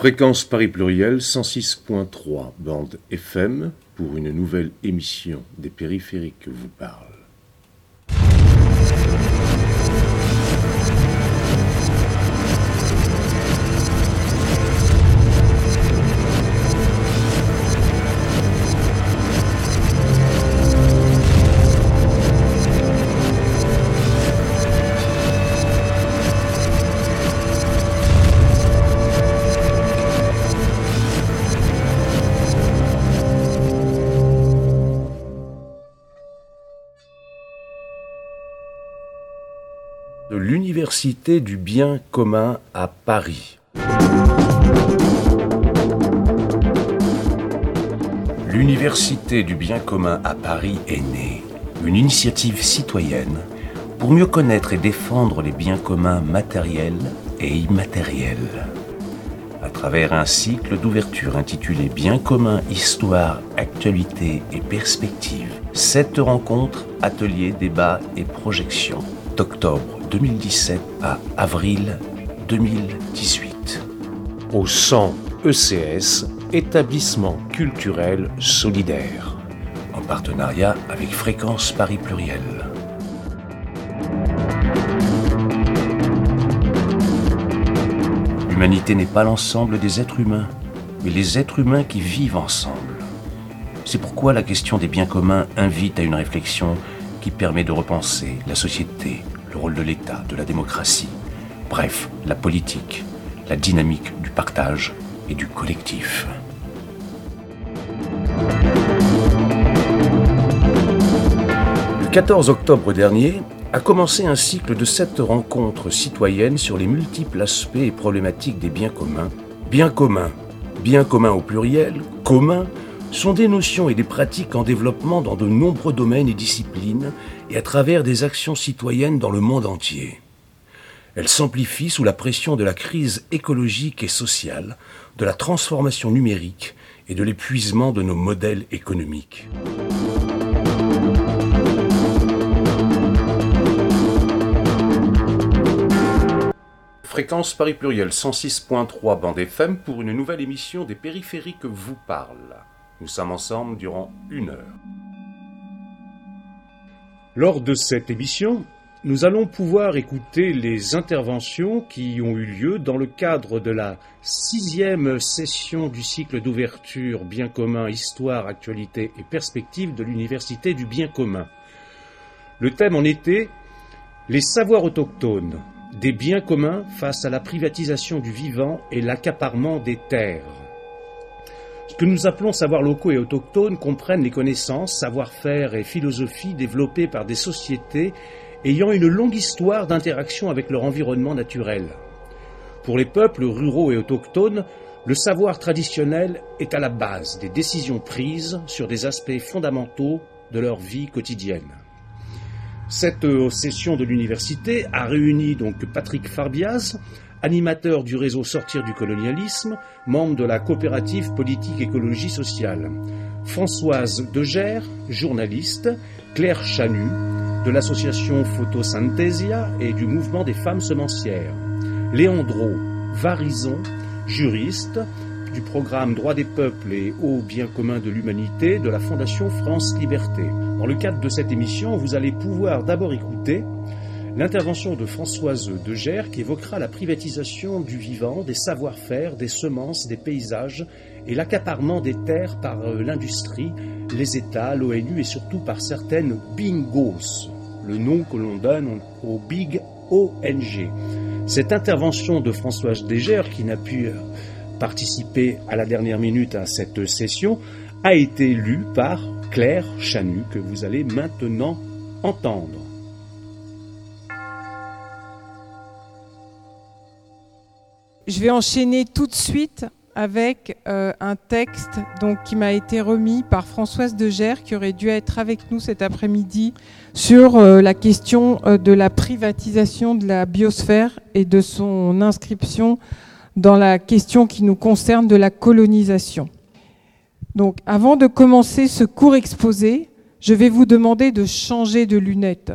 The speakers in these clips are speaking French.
Fréquence Paris Pluriel 106.3 bande FM pour une nouvelle émission des périphériques vous parle. l'Université du bien commun à Paris. L'Université du bien commun à Paris est née, une initiative citoyenne pour mieux connaître et défendre les biens communs matériels et immatériels. À travers un cycle d'ouverture intitulé Biens communs, histoire, actualité et perspectives, sept rencontres, ateliers, débats et projections d'octobre 2017 à avril 2018. Au 100 ECS, établissement culturel solidaire, en partenariat avec Fréquence Paris Pluriel. L'humanité n'est pas l'ensemble des êtres humains, mais les êtres humains qui vivent ensemble. C'est pourquoi la question des biens communs invite à une réflexion qui permet de repenser la société, le rôle de l'État, de la démocratie, bref, la politique, la dynamique du partage et du collectif. Le 14 octobre dernier a commencé un cycle de sept rencontres citoyennes sur les multiples aspects et problématiques des biens communs. Biens communs, biens communs au pluriel, communs, sont des notions et des pratiques en développement dans de nombreux domaines et disciplines et à travers des actions citoyennes dans le monde entier. Elles s'amplifient sous la pression de la crise écologique et sociale, de la transformation numérique et de l'épuisement de nos modèles économiques. Fréquence Paris Pluriel 106.3 bande FM pour une nouvelle émission des périphériques vous parle. Nous sommes ensemble durant une heure. Lors de cette émission, nous allons pouvoir écouter les interventions qui ont eu lieu dans le cadre de la sixième session du cycle d'ouverture Bien commun, Histoire, Actualité et Perspective de l'Université du Bien commun. Le thème en était Les savoirs autochtones, des biens communs face à la privatisation du vivant et l'accaparement des terres. Ce que nous appelons savoirs locaux et autochtones comprennent les connaissances, savoir-faire et philosophie développées par des sociétés ayant une longue histoire d'interaction avec leur environnement naturel. Pour les peuples ruraux et autochtones, le savoir traditionnel est à la base des décisions prises sur des aspects fondamentaux de leur vie quotidienne. Cette session de l'université a réuni donc Patrick Farbiaz, animateur du réseau Sortir du colonialisme, membre de la coopérative politique écologie sociale. Françoise Degère, journaliste, Claire Chanu, de l'association Photosynthesia et du mouvement des femmes semencières. Léandro Varison, juriste, du programme Droits des peuples et Hauts biens communs de l'humanité de la Fondation France Liberté. Dans le cadre de cette émission, vous allez pouvoir d'abord écouter L'intervention de Françoise Degère qui évoquera la privatisation du vivant, des savoir-faire, des semences, des paysages et l'accaparement des terres par euh, l'industrie, les États, l'ONU et surtout par certaines bingos, le nom que l'on donne aux big ONG. Cette intervention de Françoise Degère, qui n'a pu euh, participer à la dernière minute à cette session, a été lue par Claire Chanu, que vous allez maintenant entendre. Je vais enchaîner tout de suite avec euh, un texte qui m'a été remis par Françoise Degère, qui aurait dû être avec nous cet après-midi, sur euh, la question euh, de la privatisation de la biosphère et de son inscription dans la question qui nous concerne de la colonisation. Donc, avant de commencer ce court exposé, je vais vous demander de changer de lunettes.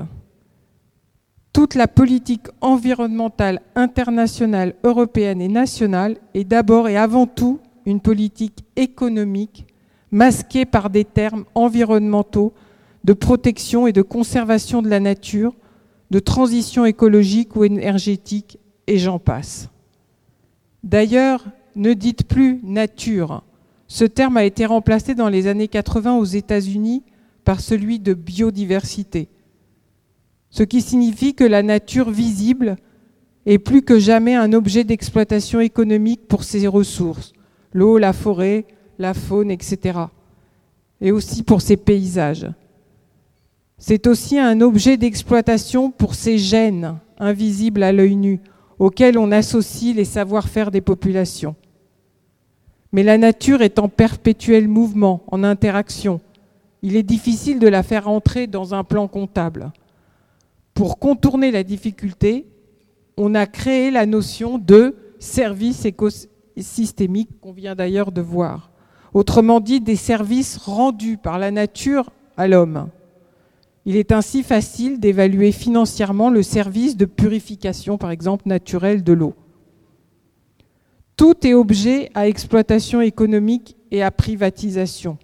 Toute la politique environnementale internationale, européenne et nationale est d'abord et avant tout une politique économique masquée par des termes environnementaux de protection et de conservation de la nature, de transition écologique ou énergétique, et j'en passe. D'ailleurs, ne dites plus nature. Ce terme a été remplacé dans les années 80 aux États-Unis par celui de biodiversité ce qui signifie que la nature visible est plus que jamais un objet d'exploitation économique pour ses ressources, l'eau, la forêt, la faune, etc. Et aussi pour ses paysages. C'est aussi un objet d'exploitation pour ses gènes, invisibles à l'œil nu, auxquels on associe les savoir-faire des populations. Mais la nature est en perpétuel mouvement, en interaction. Il est difficile de la faire entrer dans un plan comptable pour contourner la difficulté, on a créé la notion de service écosystémique qu'on vient d'ailleurs de voir. Autrement dit, des services rendus par la nature à l'homme. Il est ainsi facile d'évaluer financièrement le service de purification, par exemple, naturelle de l'eau. Tout est objet à exploitation économique et à privatisation.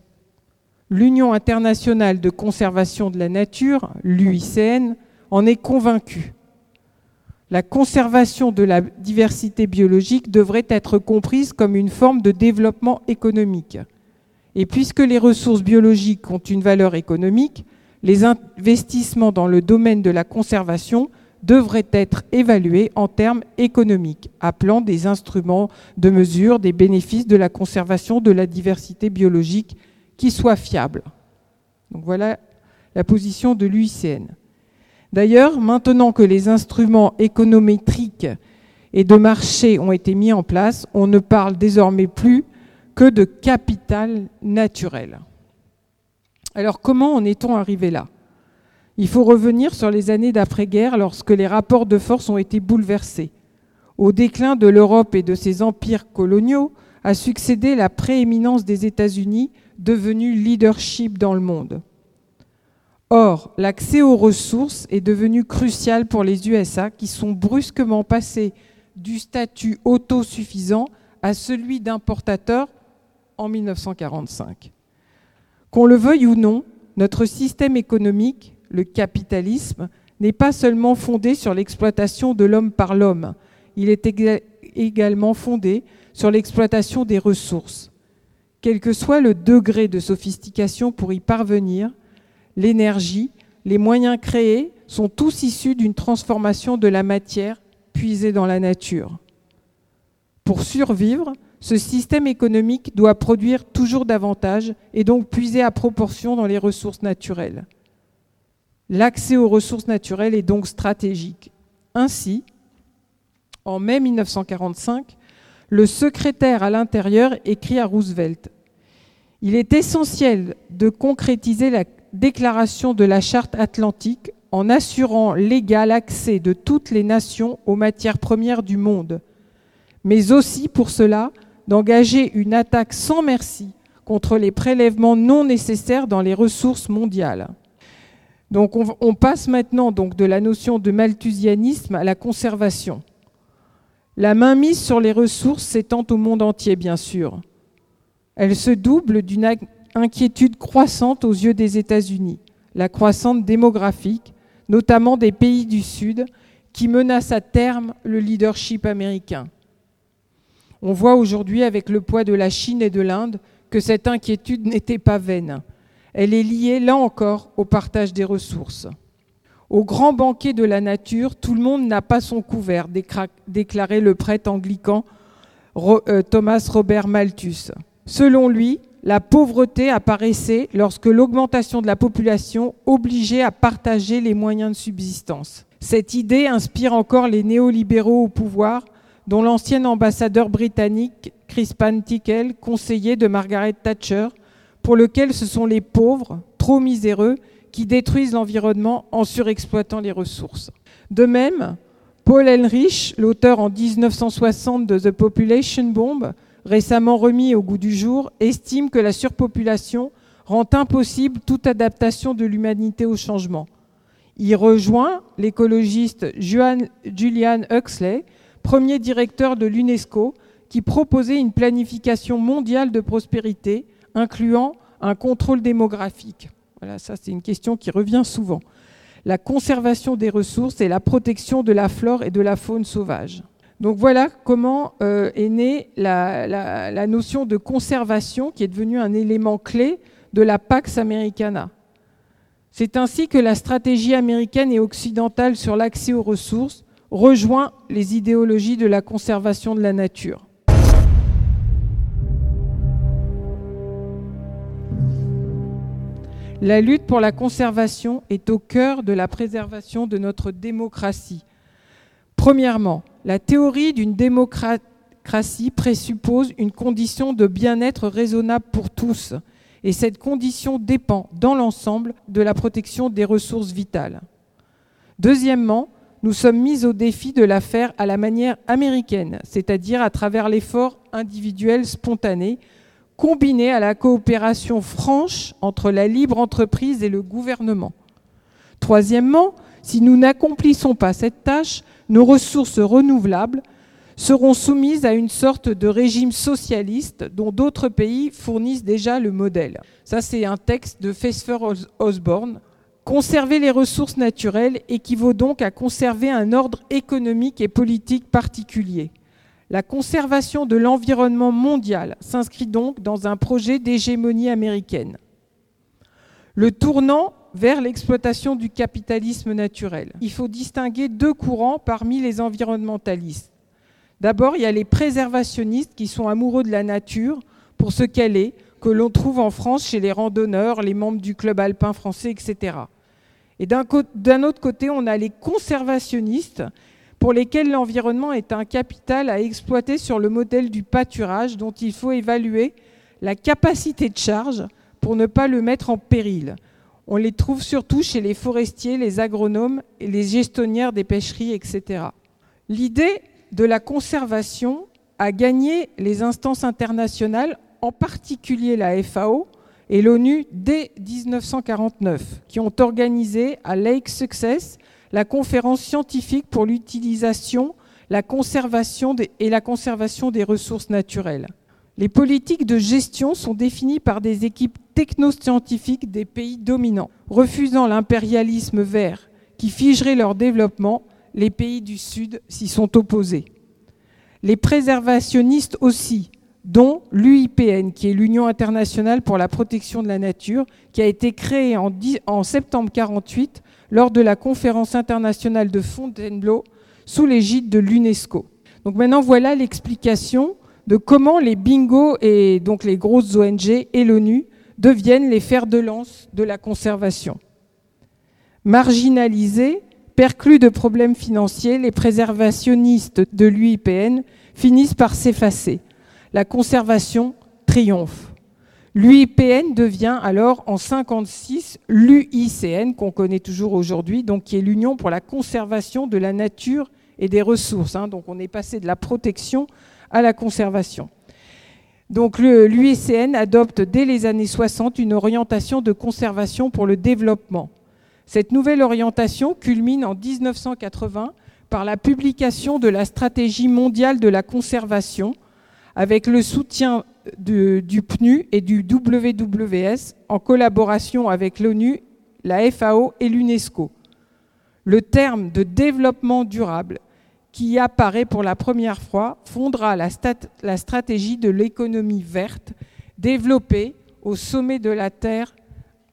L'Union internationale de conservation de la nature, l'UICN, en est convaincu. La conservation de la diversité biologique devrait être comprise comme une forme de développement économique. Et puisque les ressources biologiques ont une valeur économique, les investissements dans le domaine de la conservation devraient être évalués en termes économiques, appelant des instruments de mesure des bénéfices de la conservation de la diversité biologique qui soient fiables. Donc voilà la position de l'UICN. D'ailleurs, maintenant que les instruments économétriques et de marché ont été mis en place, on ne parle désormais plus que de capital naturel. Alors comment en est-on arrivé là? Il faut revenir sur les années d'après-guerre lorsque les rapports de force ont été bouleversés. Au déclin de l'Europe et de ses empires coloniaux a succédé la prééminence des États-Unis devenus leadership dans le monde. Or, l'accès aux ressources est devenu crucial pour les USA qui sont brusquement passés du statut autosuffisant à celui d'importateur en 1945. Qu'on le veuille ou non, notre système économique, le capitalisme, n'est pas seulement fondé sur l'exploitation de l'homme par l'homme, il est également fondé sur l'exploitation des ressources. Quel que soit le degré de sophistication pour y parvenir, l'énergie, les moyens créés sont tous issus d'une transformation de la matière puisée dans la nature. Pour survivre, ce système économique doit produire toujours davantage et donc puiser à proportion dans les ressources naturelles. L'accès aux ressources naturelles est donc stratégique. Ainsi, en mai 1945, le secrétaire à l'intérieur écrit à Roosevelt Il est essentiel de concrétiser la déclaration de la charte atlantique en assurant l'égal accès de toutes les nations aux matières premières du monde, mais aussi pour cela d'engager une attaque sans merci contre les prélèvements non nécessaires dans les ressources mondiales. Donc on, passe maintenant donc de la notion de malthusianisme à la conservation. La mainmise sur les ressources s'étend au monde entier, bien sûr. Elle se double d'une inquiétude croissante aux yeux des États-Unis, la croissance démographique, notamment des pays du Sud, qui menace à terme le leadership américain. On voit aujourd'hui avec le poids de la Chine et de l'Inde que cette inquiétude n'était pas vaine. Elle est liée, là encore, au partage des ressources. Au grand banquet de la nature, tout le monde n'a pas son couvert, déclarait le prêtre anglican euh, Thomas Robert Malthus. Selon lui, la pauvreté apparaissait lorsque l'augmentation de la population obligeait à partager les moyens de subsistance. Cette idée inspire encore les néolibéraux au pouvoir, dont l'ancien ambassadeur britannique Crispin Tickell, conseiller de Margaret Thatcher, pour lequel ce sont les pauvres, trop miséreux, qui détruisent l'environnement en surexploitant les ressources. De même, Paul Elrich, l'auteur en 1960 de The Population Bomb, récemment remis au goût du jour, estime que la surpopulation rend impossible toute adaptation de l'humanité au changement. Il rejoint l'écologiste Julian Huxley, premier directeur de l'UNESCO, qui proposait une planification mondiale de prospérité incluant un contrôle démographique. Voilà, ça c'est une question qui revient souvent. La conservation des ressources et la protection de la flore et de la faune sauvage. Donc voilà comment euh, est née la, notion de conservation qui est devenue un élément clé de la Pax Americana. C'est ainsi que la stratégie américaine et occidentale sur l'accès aux ressources rejoint les idéologies de la conservation de la nature. La lutte pour la conservation est au cœur de la préservation de notre démocratie. Premièrement, la théorie d'une démocratie présuppose une condition de bien-être raisonnable pour tous, et cette condition dépend, dans l'ensemble, de la protection des ressources vitales. Deuxièmement, nous sommes mis au défi de la faire à la manière américaine, c'est-à-dire à travers l'effort individuel spontané, combiné à la coopération franche entre la libre entreprise et le gouvernement. Troisièmement, si nous n'accomplissons pas cette tâche, nos ressources renouvelables seront soumises à une sorte de régime socialiste dont d'autres pays fournissent déjà le modèle. Ça, c'est un texte de Fesfer Osborne. Conserver les ressources naturelles équivaut donc à conserver un ordre économique et politique particulier. La conservation de l'environnement mondial s'inscrit donc dans un projet d'hégémonie américaine. Le tournant vers l'exploitation du capitalisme naturel. Il faut distinguer deux courants parmi les environnementalistes. D'abord, il y a les préservationnistes qui sont amoureux de la nature pour ce qu'elle est, que l'on trouve en France chez les randonneurs, les membres du club alpin français, etc. Et d'un autre côté, on a les conservationnistes pour lesquels l'environnement est un capital à exploiter sur le modèle du pâturage dont il faut évaluer la capacité de charge pour ne pas le mettre en péril. On les trouve surtout chez les forestiers, les agronomes et les gestionnaires des pêcheries, etc. L'idée de la conservation a gagné les instances internationales, en particulier la FAO et l'ONU dès 1949, qui ont organisé à Lake Success la conférence scientifique pour l'utilisation la conservation et la conservation des ressources naturelles. Les politiques de gestion sont définies par des équipes technoscientifiques des pays dominants. Refusant l'impérialisme vert qui figerait leur développement, les pays du Sud s'y sont opposés. Les préservationnistes aussi, dont l'UIPN, qui est l'Union internationale pour la protection de la nature, qui a été créée en, septembre 1948 lors de la conférence internationale de Fontainebleau sous l'égide de l'UNESCO. Donc maintenant, voilà l'explication de comment les bingos et donc les grosses ONG et l'ONU deviennent les fers de lance de la conservation. Marginalisés, perclus de problèmes financiers, les préservationnistes de l'UIPN finissent par s'effacer. La conservation triomphe. L'UIPN devient alors en 1956 l'UICN qu'on connaît toujours aujourd'hui, donc qui est l'Union pour la conservation de la nature et des ressources. Hein. Donc on est passé de la protection à la conservation. Donc l'UICN adopte dès les années 60 une orientation de conservation pour le développement. Cette nouvelle orientation culmine en 1980 par la publication de la stratégie mondiale de la conservation avec le soutien du PNU et du WWS en collaboration avec l'ONU, la FAO et l'UNESCO. Le terme de développement durable qui apparaît pour la première fois fondera la, stratégie de l'économie verte développée au sommet de la Terre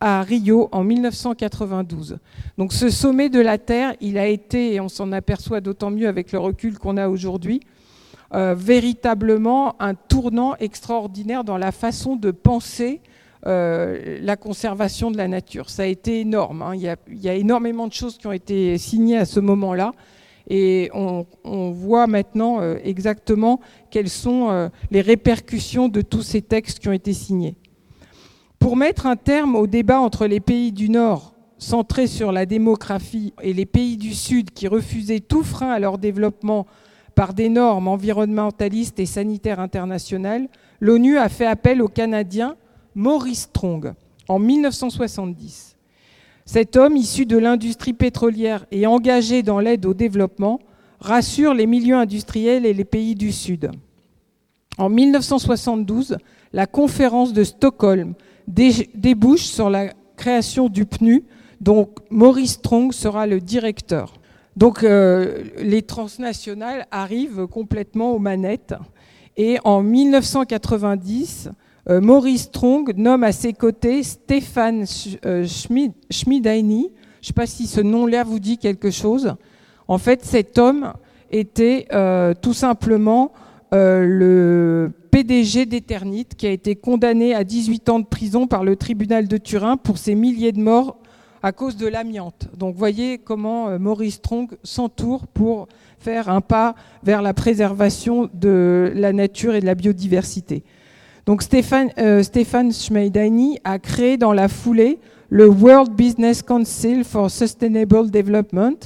à Rio en 1992. Donc ce sommet de la Terre, il a été, et on s'en aperçoit d'autant mieux avec le recul qu'on a aujourd'hui, euh, véritablement un tournant extraordinaire dans la façon de penser euh, la conservation de la nature. Ça a été énorme. Hein. Il, y a, il, y a, énormément de choses qui ont été signées à ce moment-là. Et on, voit maintenant euh, exactement quelles sont euh, les répercussions de tous ces textes qui ont été signés. Pour mettre un terme au débat entre les pays du Nord centrés sur la démographie et les pays du Sud qui refusaient tout frein à leur développement par des normes environnementalistes et sanitaires internationales, l'ONU a fait appel au Canadien Maurice Strong en 1970. Cet homme, issu de l'industrie pétrolière et engagé dans l'aide au développement, rassure les milieux industriels et les pays du Sud. En 1972, la conférence de Stockholm débouche sur la création du PNU, dont Maurice Strong sera le directeur. Donc euh, les transnationales arrivent complètement aux manettes. Et en 1990, euh, Maurice Strong nomme à ses côtés Stéphane euh, Schmidaini. Je ne sais pas si ce nom-là vous dit quelque chose. En fait, cet homme était tout simplement le PDG d'Eternit qui a été condamné à 18 ans de prison par le tribunal de Turin pour ses milliers de morts à cause de l'amiante. Donc voyez comment euh, Maurice Strong s'entoure pour faire un pas vers la préservation de la nature et de la biodiversité. Donc Stéphane, euh, Stéphane a créé dans la foulée le World Business Council for Sustainable Development,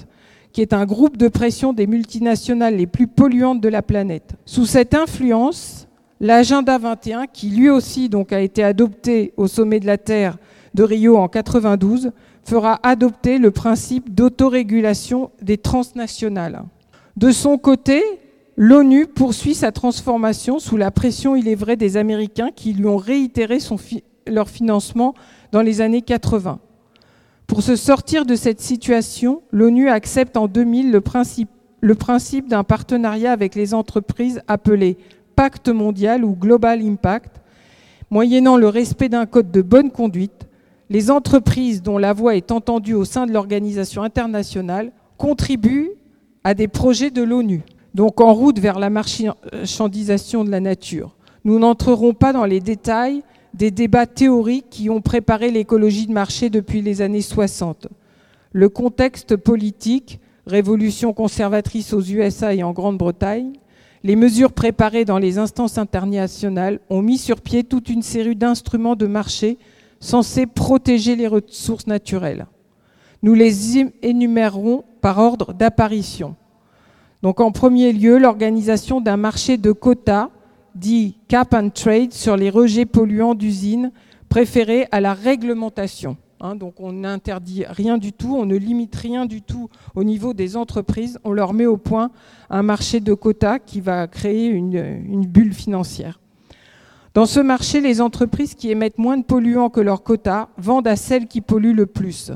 qui est un groupe de pression des multinationales les plus polluantes de la planète. Sous cette influence, l'agenda 21, qui lui aussi donc a été adopté au sommet de la Terre de Rio en 92, fera adopter le principe d'autorégulation des transnationales. De son côté, l'ONU poursuit sa transformation sous la pression, il est vrai, des Américains qui lui ont réitéré leur financement dans les années 80. Pour se sortir de cette situation, l'ONU accepte en 2000 le principe, le principe d'un partenariat avec les entreprises appelé Pacte mondial ou Global Impact, moyennant le respect d'un code de bonne conduite les entreprises dont la voix est entendue au sein de l'organisation internationale contribuent à des projets de l'ONU, donc en route vers la marchandisation de la nature. Nous n'entrerons pas dans les détails des débats théoriques qui ont préparé l'écologie de marché depuis les années 60. Le contexte politique, révolution conservatrice aux USA et en Grande-Bretagne, les mesures préparées dans les instances internationales ont mis sur pied toute une série d'instruments de marché censés protéger les ressources naturelles. Nous les énumérerons par ordre d'apparition. Donc en premier lieu, l'organisation d'un marché de quotas dit cap and trade sur les rejets polluants d'usines préférés à la réglementation. Hein. donc on n'interdit rien du tout, on ne limite rien du tout au niveau des entreprises, on leur met au point un marché de quotas qui va créer une bulle financière. Dans ce marché, les entreprises qui émettent moins de polluants que leur quota vendent à celles qui polluent le plus.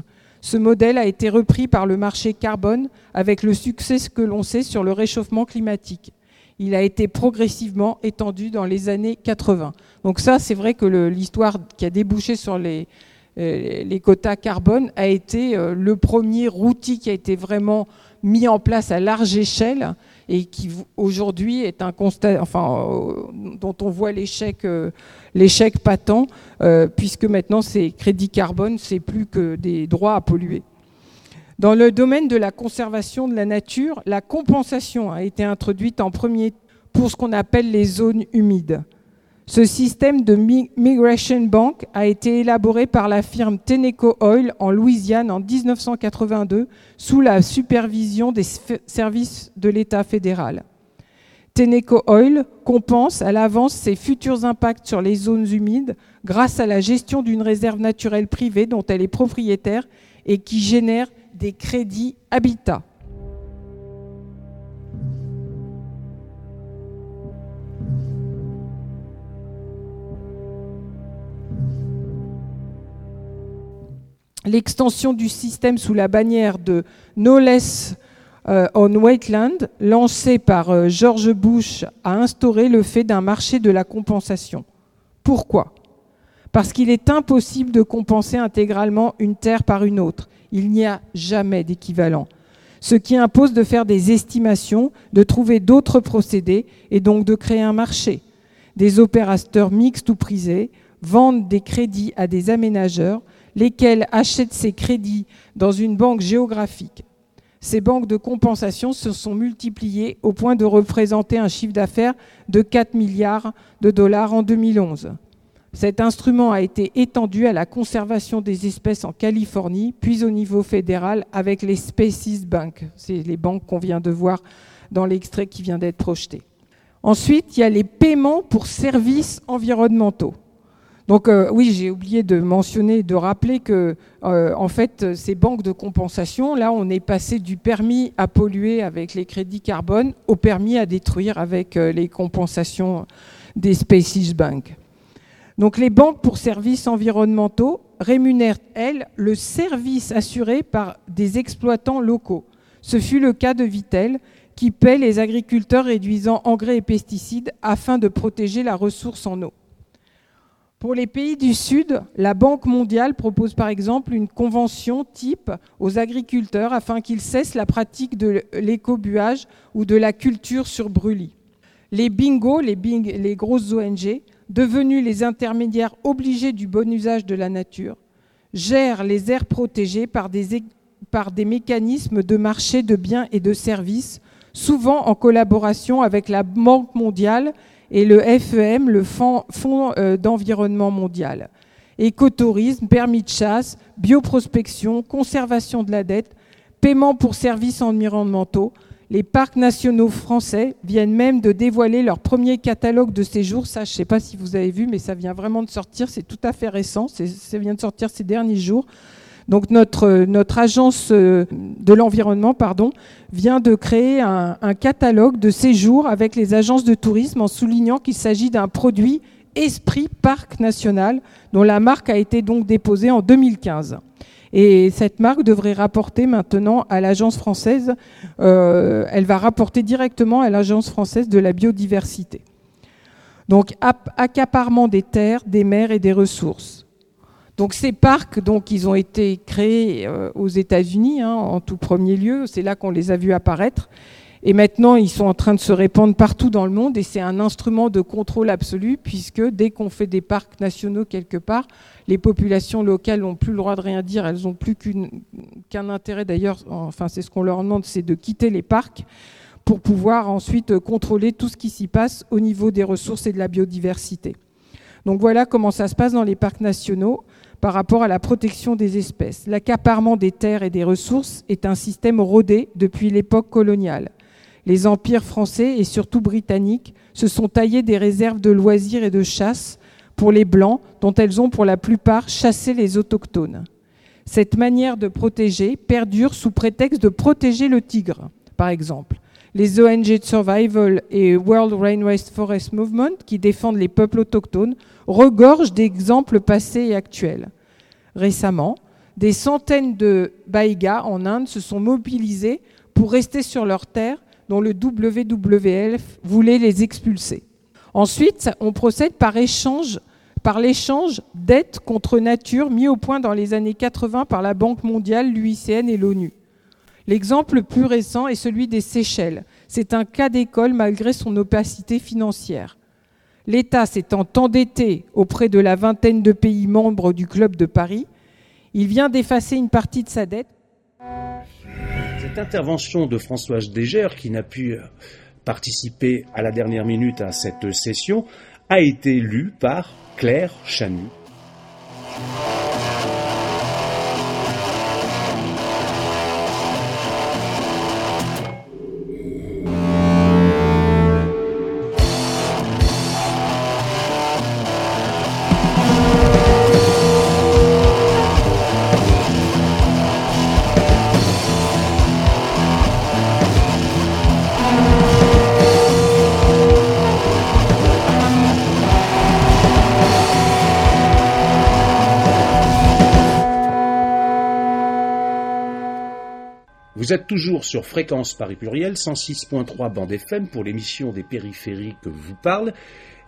Ce modèle a été repris par le marché carbone avec le succès que l'on sait sur le réchauffement climatique. Il a été progressivement étendu dans les années 80. Donc ça, c'est vrai que l'histoire qui a débouché sur les, euh, les quotas carbone a été euh, le premier outil qui a été vraiment mis en place à large échelle et qui aujourd'hui est un constat, enfin, euh, dont on voit l'échec, euh, patent, euh, puisque maintenant ces crédits carbone, c'est plus que des droits à polluer. Dans le domaine de la conservation de la nature, la compensation a été introduite en premier pour ce qu'on appelle les zones humides. Ce système de Migration Bank a été élaboré par la firme Teneco Oil en Louisiane en 1982 sous la supervision des services de l'État fédéral. Teneco Oil compense à l'avance ses futurs impacts sur les zones humides grâce à la gestion d'une réserve naturelle privée dont elle est propriétaire et qui génère des crédits habitat. L'extension du système sous la bannière de No Less euh, on Wetland, lancé par euh, George Bush, a instauré le fait d'un marché de la compensation. Pourquoi? Parce qu'il est impossible de compenser intégralement une terre par une autre. Il n'y a jamais d'équivalent. Ce qui impose de faire des estimations, de trouver d'autres procédés et donc de créer un marché. Des opérateurs mixtes ou prisés vendent des crédits à des aménageurs lesquels achètent ces crédits dans une banque géographique. Ces banques de compensation se sont multipliées au point de représenter un chiffre d'affaires de 4 milliards de dollars en 2011. Cet instrument a été étendu à la conservation des espèces en Californie, puis au niveau fédéral avec les Species Bank. C'est les banques qu'on vient de voir dans l'extrait qui vient d'être projeté. Ensuite, il y a les paiements pour services environnementaux. Donc euh, oui, j'ai oublié de mentionner, de rappeler que euh, en fait, ces banques de compensation, là, on est passé du permis à polluer avec les crédits carbone au permis à détruire avec euh, les compensations des Spaces Bank. Donc les banques pour services environnementaux rémunèrent, elles, le service assuré par des exploitants locaux. Ce fut le cas de Vitel, qui paie les agriculteurs réduisant engrais et pesticides afin de protéger la ressource en eau. Pour les pays du Sud, la Banque mondiale propose par exemple une convention type aux agriculteurs afin qu'ils cessent la pratique de l'écobuage ou de la culture sur brûlis. Les bingos, les, grosses ONG, devenus les intermédiaires obligés du bon usage de la nature, gèrent les aires protégées par des mécanismes de marché de biens et de services, souvent en collaboration avec la Banque mondiale et le FEM, le Fonds, euh, d'environnement mondial. Écotourisme, permis de chasse, bioprospection, conservation de la dette, paiement pour services environnementaux. Les parcs nationaux français viennent même de dévoiler leur premier catalogue de séjours. Ça, je ne sais pas si vous avez vu, mais ça vient vraiment de sortir. C'est tout à fait récent. Ça vient de sortir ces derniers jours. Donc notre, agence euh, de l'environnement pardon, vient de créer un, catalogue de séjours avec les agences de tourisme en soulignant qu'il s'agit d'un produit Esprit Parc National dont la marque a été donc déposée en 2015. Et cette marque devrait rapporter maintenant à l'agence française, euh, elle va rapporter directement à l'agence française de la biodiversité. Donc accaparement des terres, des mers et des ressources donc ces parcs, donc, ils ont été créés euh, aux États-Unis hein, en tout premier lieu. C'est là qu'on les a vus apparaître. Et maintenant, ils sont en train de se répandre partout dans le monde et c'est un instrument de contrôle absolu puisque dès qu'on fait des parcs nationaux quelque part, les populations locales n'ont plus le droit de rien dire, elles n'ont plus qu'un intérêt d'ailleurs, enfin c'est ce qu'on leur demande, c'est de quitter les parcs pour pouvoir ensuite contrôler tout ce qui s'y passe au niveau des ressources et de la biodiversité. Donc voilà comment ça se passe dans les parcs nationaux par rapport à la protection des espèces. L'accaparement des terres et des ressources est un système rodé depuis l'époque coloniale. Les empires français et surtout britanniques se sont taillés des réserves de loisirs et de chasse pour les Blancs, dont elles ont pour la plupart chassé les autochtones. Cette manière de protéger perdure sous prétexte de protéger le tigre, par exemple. Les ONG de survival et World Rainwaste Forest Movement, qui défendent les peuples autochtones, regorgent d'exemples passés et actuels. Récemment, des centaines de Baïgas en Inde se sont mobilisés pour rester sur leur terre dont le WWF voulait les expulser. Ensuite, on procède par échange par l'échange d'aides contre nature mis au point dans les années 80 par la Banque mondiale, l'UICN et l'ONU. L'exemple le plus récent est celui des Seychelles. C'est un cas d'école malgré son opacité financière. L'État s'étant endetté auprès de la vingtaine de pays membres du Club de Paris, il vient d'effacer une partie de sa dette. Cette intervention de Françoise Dégère, qui n'a pu participer à la dernière minute à cette session, a été lue par Claire Chanu. Vous êtes toujours sur Fréquence Paris Pluriel, 106.3 bande FM pour l'émission des périphériques que vous parle.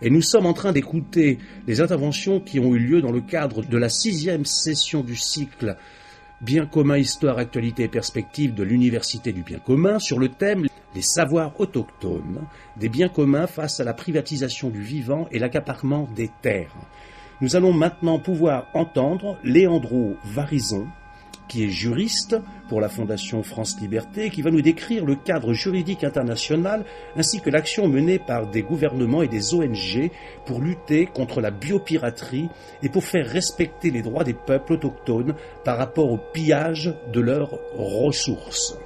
Et nous sommes en train d'écouter les interventions qui ont eu lieu dans le cadre de la sixième session du cycle Bien commun, histoire, actualité et perspective de l'Université du bien commun sur le thème Les savoirs autochtones, des biens communs face à la privatisation du vivant et l'accaparement des terres. Nous allons maintenant pouvoir entendre Léandro Varison, qui est juriste pour la Fondation France Liberté, qui va nous décrire le cadre juridique international ainsi que l'action menée par des gouvernements et des ONG pour lutter contre la biopiraterie et pour faire respecter les droits des peuples autochtones par rapport au pillage de leurs ressources.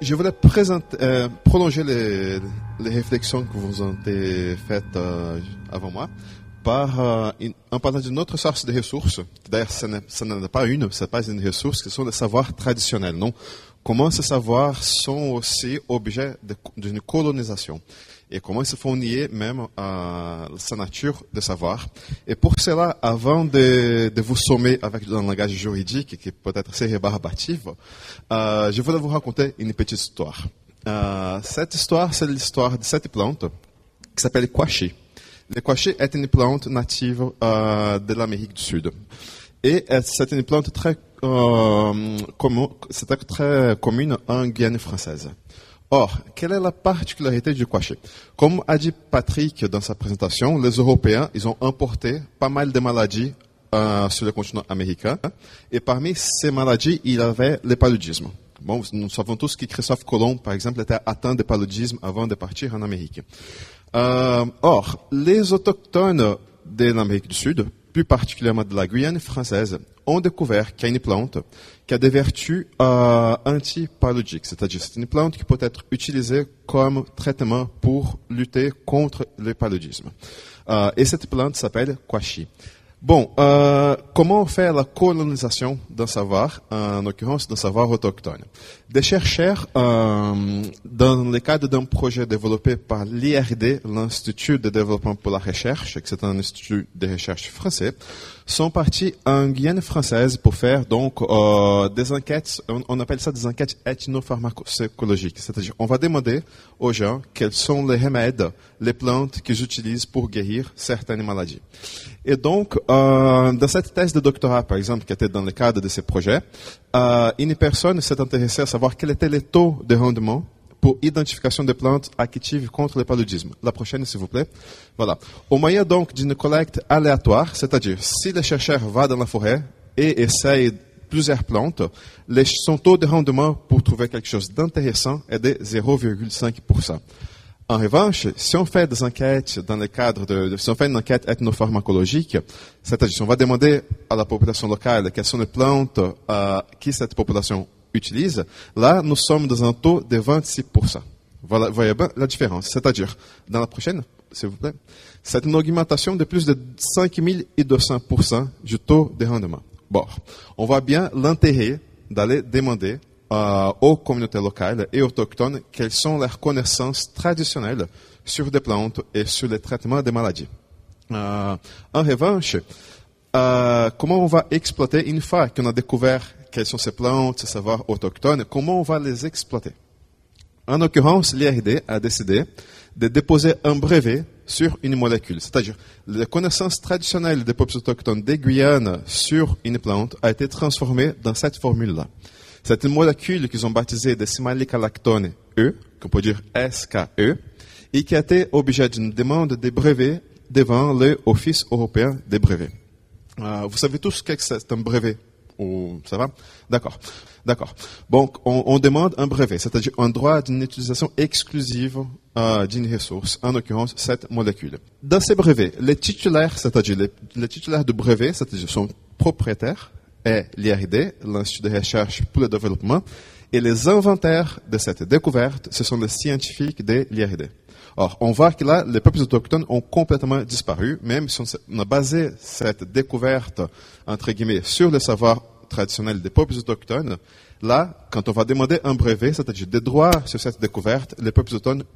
Je voulais présenter, euh, prolonger les, les, réflexions que vous avez faites euh, avant moi par, euh, en parlant d'une autre source de ressources. D'ailleurs, ce n'est pas une, ce n'est pas une ressource, ce sont des savoirs traditionnels. Non comment ces savoirs sont aussi objets d'une colonisation? Et comment ils se font nier même à sa nature de savoir. Et pour cela, avant de, de vous sommer avec un langage juridique qui peut être assez rébarbatif, euh, je voudrais vous raconter une petite histoire. Euh, cette histoire, c'est l'histoire de cette plante qui s'appelle quachi. Le quachi est une plante native euh, de l'Amérique du Sud. Et c'est une plante très, euh, très commune en Guyane française. Or, quelle est la particularité du quachi Comme a dit Patrick dans sa présentation, les Européens, ils ont importé pas mal de maladies euh, sur le continent américain. Et parmi ces maladies, il y avait le paludisme. Bon, nous savons tous que Christophe Colomb, par exemple, était atteint de paludisme avant de partir en Amérique. Euh, or, les autochtones de l'Amérique du Sud, plus particulièrement de la Guyane française, ont découvert qu'il y a une plante qui a des vertus euh, antipaludiques, c'est-à-dire c'est une plante qui peut être utilisée comme traitement pour lutter contre le paludisme. Euh, et cette plante s'appelle quachi. Bon, euh, comment faire la colonisation d'un savoir, en l'occurrence d'un savoir autochtone? Des chercheurs, euh, dans le cadre d'un projet développé par l'IRD, l'Institut de développement pour la recherche, c'est un institut de recherche français, sont partis en Guyane française pour faire donc euh, des enquêtes, on, appelle ça des enquêtes ethnopharmacologiques, c'est-à-dire on va demander aux gens quels sont les remèdes, les plantes qu'ils utilisent pour guérir certaines maladies. Et donc, euh, dans cette thèse de doctorat, par exemple, qui était dans le cadre de ces projets, euh, une personne s'est intéressée à savoir quel était le taux de rendement pour identification des plantes actives contre le paludisme. La prochaine, s'il vous plaît. Voilà. Au moyen donc d'une collecte aléatoire, c'est-à-dire si le chercheur va dans la forêt et essaye plusieurs plantes, son taux de rendement pour trouver quelque chose d'intéressant est de 0,5%. En revanche, si on fait des enquêtes dans le cadre de, si on fait une enquête ethnopharmacologique, c'est-à-dire si on va demander à la population locale quelles sont les plantes euh, que cette population utilise, là, nous sommes dans un taux de 26%. Voilà, voyez bien la différence. C'est-à-dire, dans la prochaine, s'il vous plaît, c'est une augmentation de plus de 5200% du taux de rendement. Bon, on voit bien l'intérêt d'aller demander euh, aux communautés locales et autochtones quelles sont leurs connaissances traditionnelles sur des plantes et sur le traitement des maladies. Euh, en revanche, euh, comment on va exploiter une fois qu'on a découvert quelles sont ces plantes, ces savoirs autochtones, comment on va les exploiter? En l'occurrence, l'IRD a décidé de déposer un brevet sur une molécule. C'est-à-dire, les connaissances traditionnelles des peuples autochtones des Guyane sur une plante a été transformée dans cette formule-là. C'est une molécule qu'ils ont baptisée de simalicalactone E, qu'on peut dire SKE, et qui a été objet d'une demande de brevet devant l'Office européen des brevets. Euh, vous savez tous ce que c'est un brevet Ça va? D'accord. D'accord. Donc, on, demande un brevet, c'est-à-dire un droit d'une utilisation exclusive euh, d'une ressource, en l'occurrence cette molécule. Dans ces brevets, les titulaires, c'est-à-dire les, les, titulaires de brevet, c'est-à-dire sont propriétaires, est l'IRD, l'Institut de recherche pour le développement, et les inventaires de cette découverte, ce sont les scientifiques de l'IRD. Or, on voit que là, les peuples autochtones ont complètement disparu, même si on a basé cette découverte, entre guillemets, sur le savoir traditionnel des peuples autochtones, Là, quand on va demander un brevet, c'est-à-dire des droits sur cette découverte, les peuples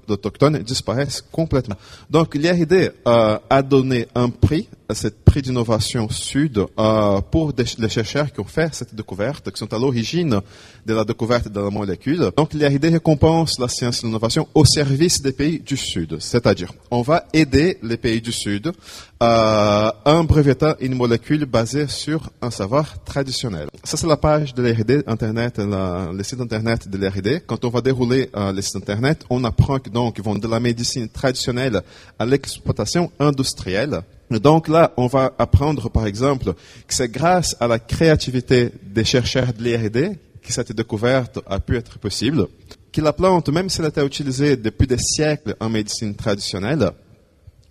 autochtones disparaissent complètement. Donc l'IRD euh, a donné un prix, cette prix d'innovation sud, euh, pour les chercheurs qui ont fait cette découverte, qui sont à l'origine de la découverte de la molécule. Donc l'IRD récompense la science et l'innovation au service des pays du sud. C'est-à-dire, on va aider les pays du sud euh, en brevetant une molécule basée sur un savoir traditionnel. Ça, c'est la page de l'IRD Internet le site internet de l'RD. Quand on va dérouler euh, le site internet, on apprend que donc ils vont de la médecine traditionnelle à l'exploitation industrielle. donc là, on va apprendre par exemple que c'est grâce à la créativité des chercheurs de l'IRD que cette découverte a pu être possible, que la plante, même si elle été utilisée depuis des siècles en médecine traditionnelle,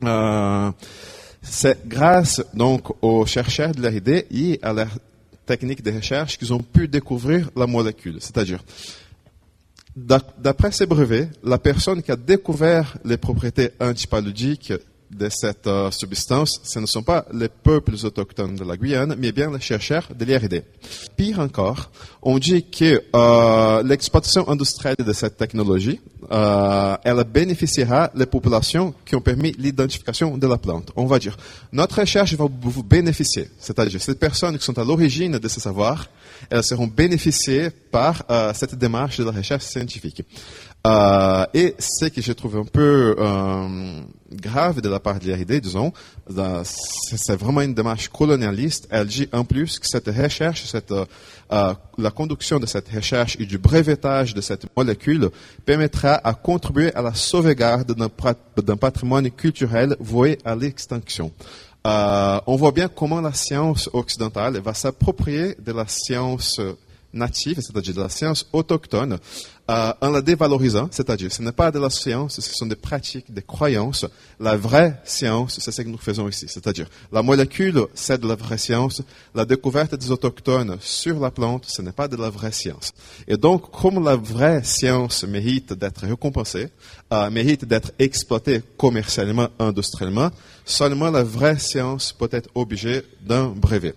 euh, c'est grâce donc aux chercheurs de l'IRD et à leur techniques de recherche qu'ils ont pu découvrir la molécule. C'est-à-dire, D'après ces brevets, la personne qui a découvert les propriétés antipaludiques de cette euh, substance, ce ne sont pas les peuples autochtones de la Guyane, mais bien les chercheurs de l'IRD. Pire encore, on dit que euh, l'exploitation industrielle de cette technologie, euh, elle bénéficiera les populations qui ont permis l'identification de la plante. On va dire, notre recherche va vous bénéficier, c'est-à-dire ces personnes qui sont à l'origine de ce savoir, elles seront bénéficiées par euh, cette démarche de la recherche scientifique. Euh, et ce que j'ai trouvé un peu euh, grave de la part de l'IRD, disons, c'est vraiment une démarche colonialiste. Elle dit en plus que cette recherche, cette, euh, la conduction de cette recherche et du brevetage de cette molécule permettra à contribuer à la sauvegarde d'un patrimoine culturel voué à l'extinction. Euh, on voit bien comment la science occidentale va s'approprier de la science native, c'est-à-dire de la science autochtone, euh, en la dévalorisant, c'est-à-dire ce n'est pas de la science, ce sont des pratiques, des croyances. La vraie science, c'est ce que nous faisons ici, c'est-à-dire la molécule, c'est de la vraie science. La découverte des autochtones sur la plante, ce n'est pas de la vraie science. Et donc, comme la vraie science mérite d'être récompensée, euh, mérite d'être exploitée commercialement, industriellement, seulement la vraie science peut être obligée d'un brevet.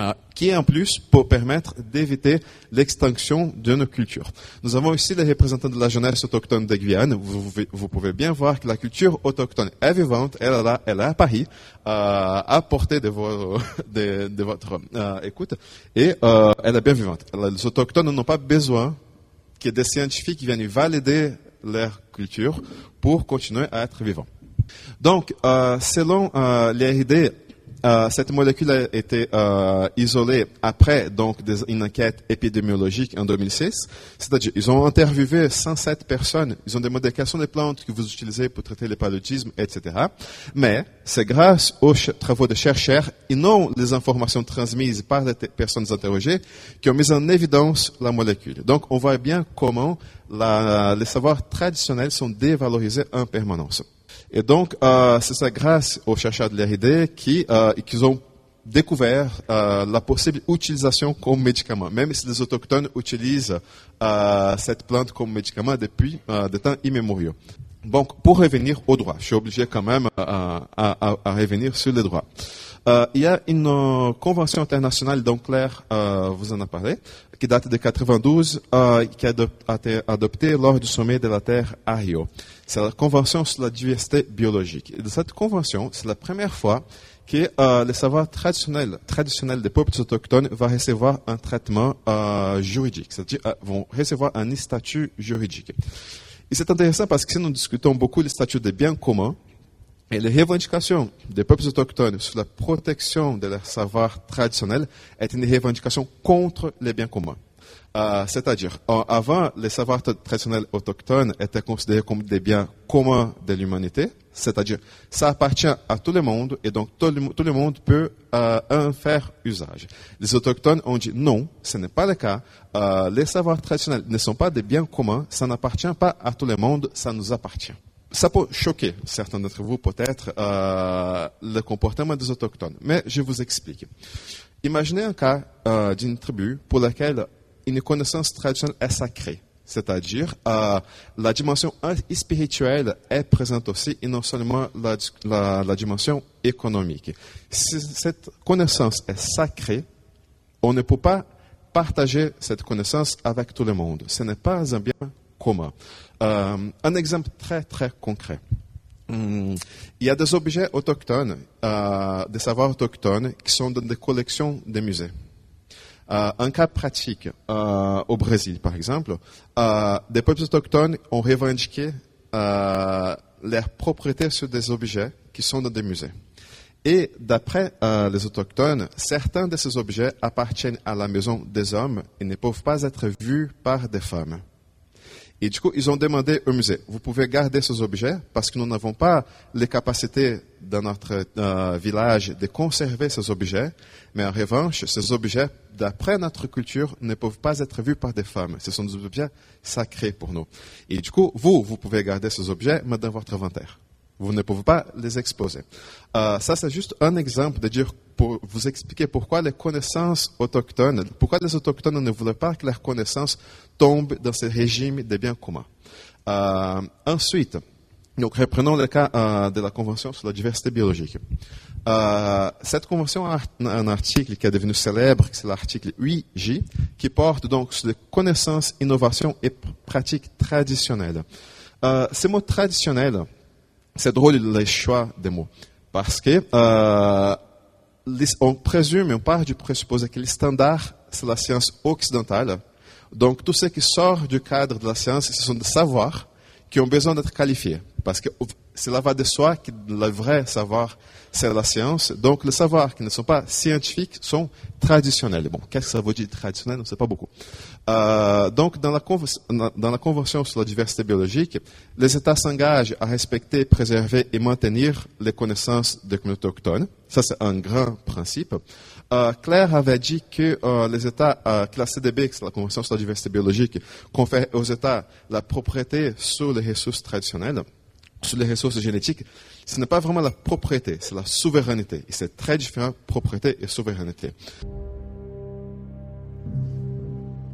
Ah, qui en plus peut permettre d'éviter l'extinction de nos cultures. Nous avons ici les représentants de la jeunesse autochtone de Guyane. Vous, pouvez bien voir que la culture autochtone est vivante, elle est là, elle est à Paris, euh, à portée de, de, votre euh, écoute, et euh, elle est bien vivante. Les autochtones n'ont pas besoin que des scientifiques viennent valider leur culture pour continuer à être vivants. Donc, selon l'IRD, euh, cette molécule a été euh, isolée après donc une enquête épidémiologique en 2006. C'est-à-dire, ils ont interviewé 107 personnes. Ils ont demandé quelles sont les plantes que vous utilisez pour traiter le paludisme, etc. Mais c'est grâce aux travaux de chercheurs et non les informations transmises par les personnes interrogées qui ont mis en évidence la molécule. Donc, on voit bien comment la, les savoirs traditionnels sont dévalorisés en permanence. Et donc, euh, c'est ça grâce aux chercheurs de l'RD qui, euh, qui ont découvert euh, la possible utilisation comme médicament, même si les autochtones utilisent euh, cette plante comme médicament depuis euh, des temps immémoriaux. Donc, pour revenir au droit, je suis obligé quand même à, à, à revenir sur les droits. Euh, il y a une euh, convention internationale, donc Claire euh, vous en a parlé, qui date de 92, qui a été adoptée lors du sommet de la Terre à Rio. C'est la convention sur la diversité biologique. Et de cette convention, c'est la première fois que le savoir traditionnel, traditionnel des peuples autochtones va recevoir un traitement juridique, c'est-à-dire vont recevoir un statut juridique. Et c'est intéressant parce que si nous discutons beaucoup des statuts des biens communs, les revendications des peuples autochtones sur la protection de leur savoir traditionnel est une revendication contre les biens communs. Euh, C'est-à-dire, avant, les savoirs traditionnels autochtones étaient considérés comme des biens communs de l'humanité. C'est-à-dire, ça appartient à tout le monde et donc tout le, tout le monde peut euh, en faire usage. Les autochtones ont dit non, ce n'est pas le cas. Euh, les savoirs traditionnels ne sont pas des biens communs, ça n'appartient pas à tout le monde, ça nous appartient ça peut choquer certains d'entre vous peut-être euh, le comportement des autochtones, mais je vous explique. Imaginez un cas euh, d'une tribu pour laquelle une connaissance traditionnelle est sacrée, c'est-à-dire euh, la dimension spirituelle est présente aussi et non seulement la, dimension économique. Si cette connaissance est sacrée, on ne peut pas partager cette connaissance avec tout le monde. Ce n'est pas un bien commun. Euh, un exemple très très concret. Hmm, il y a des objets autochtones, euh, des savoirs autochtones qui sont dans des collections des musées. Euh, un cas pratique au Brésil, par exemple, des peuples autochtones ont revendiqué leur propriété sur des objets qui sont dans des musées. Et d'après les autochtones, certains de ces objets appartiennent à la maison des hommes et ne peuvent pas être vus par des femmes. Et du coup, ils ont demandé au musée, vous pouvez garder ces objets parce que nous n'avons pas les capacités dans notre euh, village de conserver ces objets, mais en revanche, ces objets, d'après notre culture, ne peuvent pas être vus par des femmes. Ce sont des objets sacrés pour nous. Et du coup, vous, vous pouvez garder ces objets, mais dans votre inventaire. Vous ne pouvez pas les exposer. Euh, ça, c'est juste un exemple de dire pour vous expliquer pourquoi les connaissances autochtones, pourquoi les autochtones ne voulaient pas que leurs connaissances tombent dans ce régime des biens communs. Euh, ensuite, donc reprenons le cas euh, de la Convention sur la diversité biologique. Euh, cette convention a un article qui est devenu célèbre, c'est l'article 8J, qui porte donc sur les connaissances, innovations et pratiques traditionnelles. Euh, ces mots traditionnels, c'est drôle le choix des mots, parce que euh, on présume, on part du présupposé que le standard, c'est la science occidentale. Donc tout ce qui sort du cadre de la science, ce sont des savoirs qui ont besoin d'être qualifiés. Parce que cela va de soi que le vrai savoir, c'est la science. Donc, les savoirs qui ne sont pas scientifiques sont traditionnels. Bon, qu'est-ce que ça veut dire traditionnel? On ne sait pas beaucoup. Euh, donc, dans la, Convention sur la diversité biologique, les États s'engagent à respecter, préserver et maintenir les connaissances des communautés autochtones. Ça, c'est un grand principe. Euh, Claire avait dit que euh, les États, que la CDB, la Convention sur la diversité biologique, confère aux États la propriété sur les ressources traditionnelles sur les ressources génétiques, ce n'est pas vraiment la propriété, c'est la souveraineté. Et c'est très différent, propriété et souveraineté.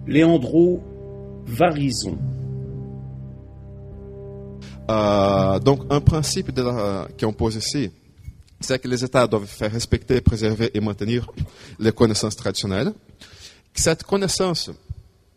Léandro Varison. Euh, donc, un principe de la, qui pose ici, c'est que les États doivent faire respecter, préserver et maintenir les connaissances traditionnelles. Cette connaissance,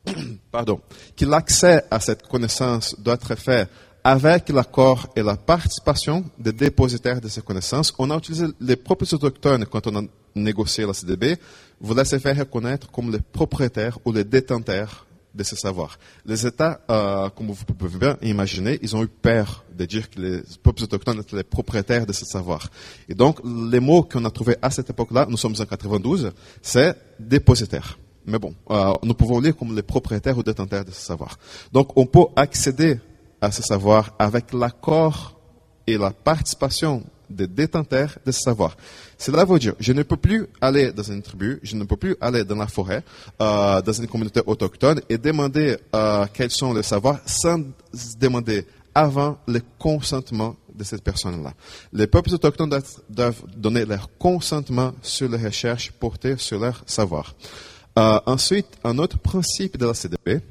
pardon, que l'accès à cette connaissance doit être fait avec l'accord et la participation des dépositaires de ces connaissances, on a utilisé les propres autochtones quand on a négocié la CDB, vous laissez faire reconnaître comme les propriétaires ou les détenteurs de ces savoirs. Les États, euh, comme vous pouvez bien imaginer, ils ont eu peur de dire que les peuples autochtones étaient les propriétaires de ces savoirs. Et donc, les mots qu'on a trouvés à cette époque-là, nous sommes en 92, c'est dépositaire. Mais bon, euh, nous pouvons lire comme les propriétaires ou détenteurs de ces savoirs. Donc, on peut accéder à ce savoir avec l'accord et la participation des détenteurs de ce savoir. Cela veut dire, je ne peux plus aller dans une tribu, je ne peux plus aller dans la forêt, euh, dans une communauté autochtone et demander euh, quels sont les savoirs sans demander avant le consentement de cette personne-là. Les peuples autochtones doivent, donner leur consentement sur les recherches portées sur leur savoir. Euh, ensuite, un autre principe de la CDP,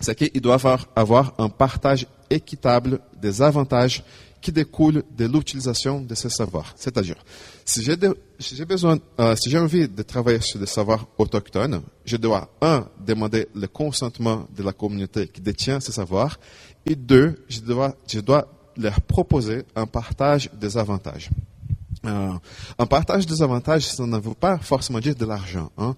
c'est qu'ils doivent avoir un partage équitable des avantages qui découlent de l'utilisation de ces savoirs. C'est-à-dire, si j'ai besoin, euh, si j'ai envie de travailler sur des savoirs autochtones, je dois, un, demander le consentement de la communauté qui détient ces savoirs, et deux, je dois, je dois leur proposer un partage des avantages. Euh, un partage des avantages, ça ne veut pas forcément dire de l'argent. Hein.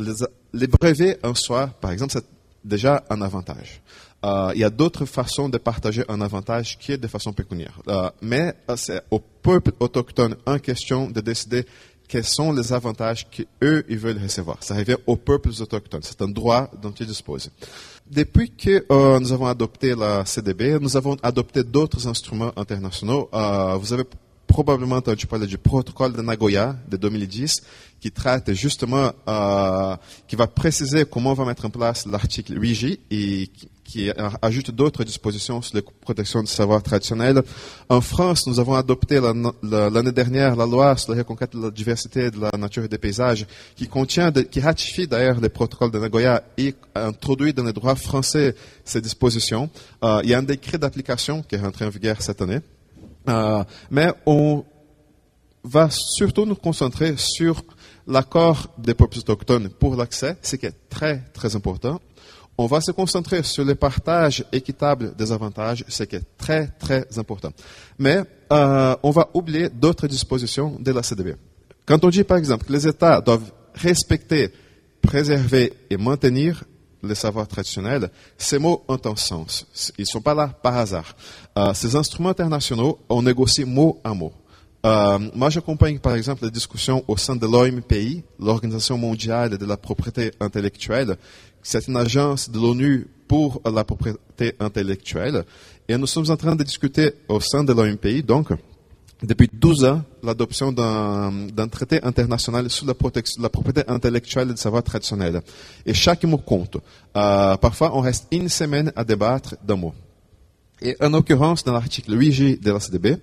Les, les brevets en soi, par exemple, c'est déjà un avantage. Euh, il y a d'autres façons de partager un avantage qui est de façon pécuniaire. Euh, mais euh, c'est au peuple autochtone en question de décider quels sont les avantages qu'eux, ils veulent recevoir. Ça revient aux peuples autochtones. C'est un droit dont ils disposent. Depuis que nous avons adopté la CDB, nous avons adopté d'autres instruments internationaux. vous avez probablement entendu parler du protocole de Nagoya de 2010 qui traite justement, qui va préciser comment on va mettre en place l'article 8J et qui ajoute d'autres dispositions sur la protection du savoir traditionnel. En France, nous avons adopté l'année dernière la loi sur la reconquête de la diversité de la nature et des paysages, qui contient, qui ratifie d'ailleurs les protocoles de Nagoya et introduit dans le droit français ces dispositions. Euh, il y a un décret d'application qui est rentré en vigueur cette année. Euh, mais on va surtout nous concentrer sur l'accord des peuples autochtones pour l'accès, ce qui est très, très important on va se concentrer sur le partage équitable des avantages, ce qui est très, très important. Mais euh, on va oublier d'autres dispositions de la CDB. Quand on dit, par exemple, que les États doivent respecter, préserver et maintenir les savoirs traditionnels, ces mots ont un sens. Ils ne sont pas là par hasard. Euh, ces instruments internationaux, on négocie mot à mot. Euh, moi, j'accompagne, par exemple, les discussions au sein de l'OMPI, l'Organisation mondiale de la propriété intellectuelle, c'est une agence de l'ONU pour la propriété intellectuelle. Et nous sommes en train de discuter au sein de l'OMPI, donc, depuis 12 ans, l'adoption d'un traité international sur la, la, propriété intellectuelle et savoir traditionnel. Et chaque mot compte. Euh, parfois, on reste une semaine à débattre d'un mot. Et en l'occurrence, dans l'article 8J de la CDB,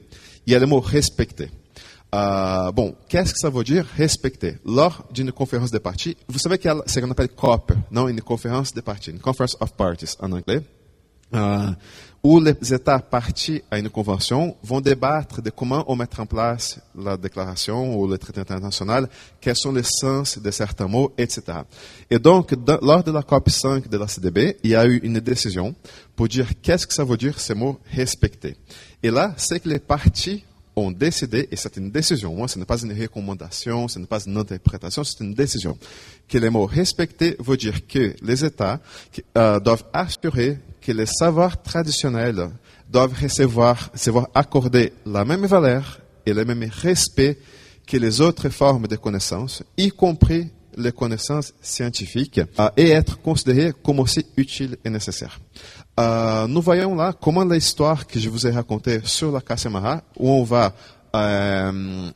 il y a le mot respecter. Euh, bon, qu'est-ce que ça veut dire respecter? Lors d'une conférence des partis, vous savez qu'il y a ce qu'on appelle COP, non, une conférence des partis, une Conference of Parties en anglais, euh, où les États partis à une convention vont débattre de comment on mettre en place la déclaration ou le traité international, quels sont les sens de certains mots, etc. Et donc, lors de la COP 5 de la CDB, il y a eu une décision pour dire qu'est-ce que ça veut dire ces mots respecter. Et là, c'est que les partis ont décidé, et c'est une décision, moi, ce n'est pas une recommandation, ce n'est pas une interprétation, c'est une décision, que les mots respecter veut dire que les États euh, doivent assurer que les savoirs traditionnels doivent recevoir, recevoir accorder la même valeur et le même respect que les autres formes de connaissances, y compris les connaissances scientifiques, et être considérés comme aussi utiles et nécessaires. Euh, nous voyons là comment l'histoire que je vous ai racontée sur la Casemara, où on va euh,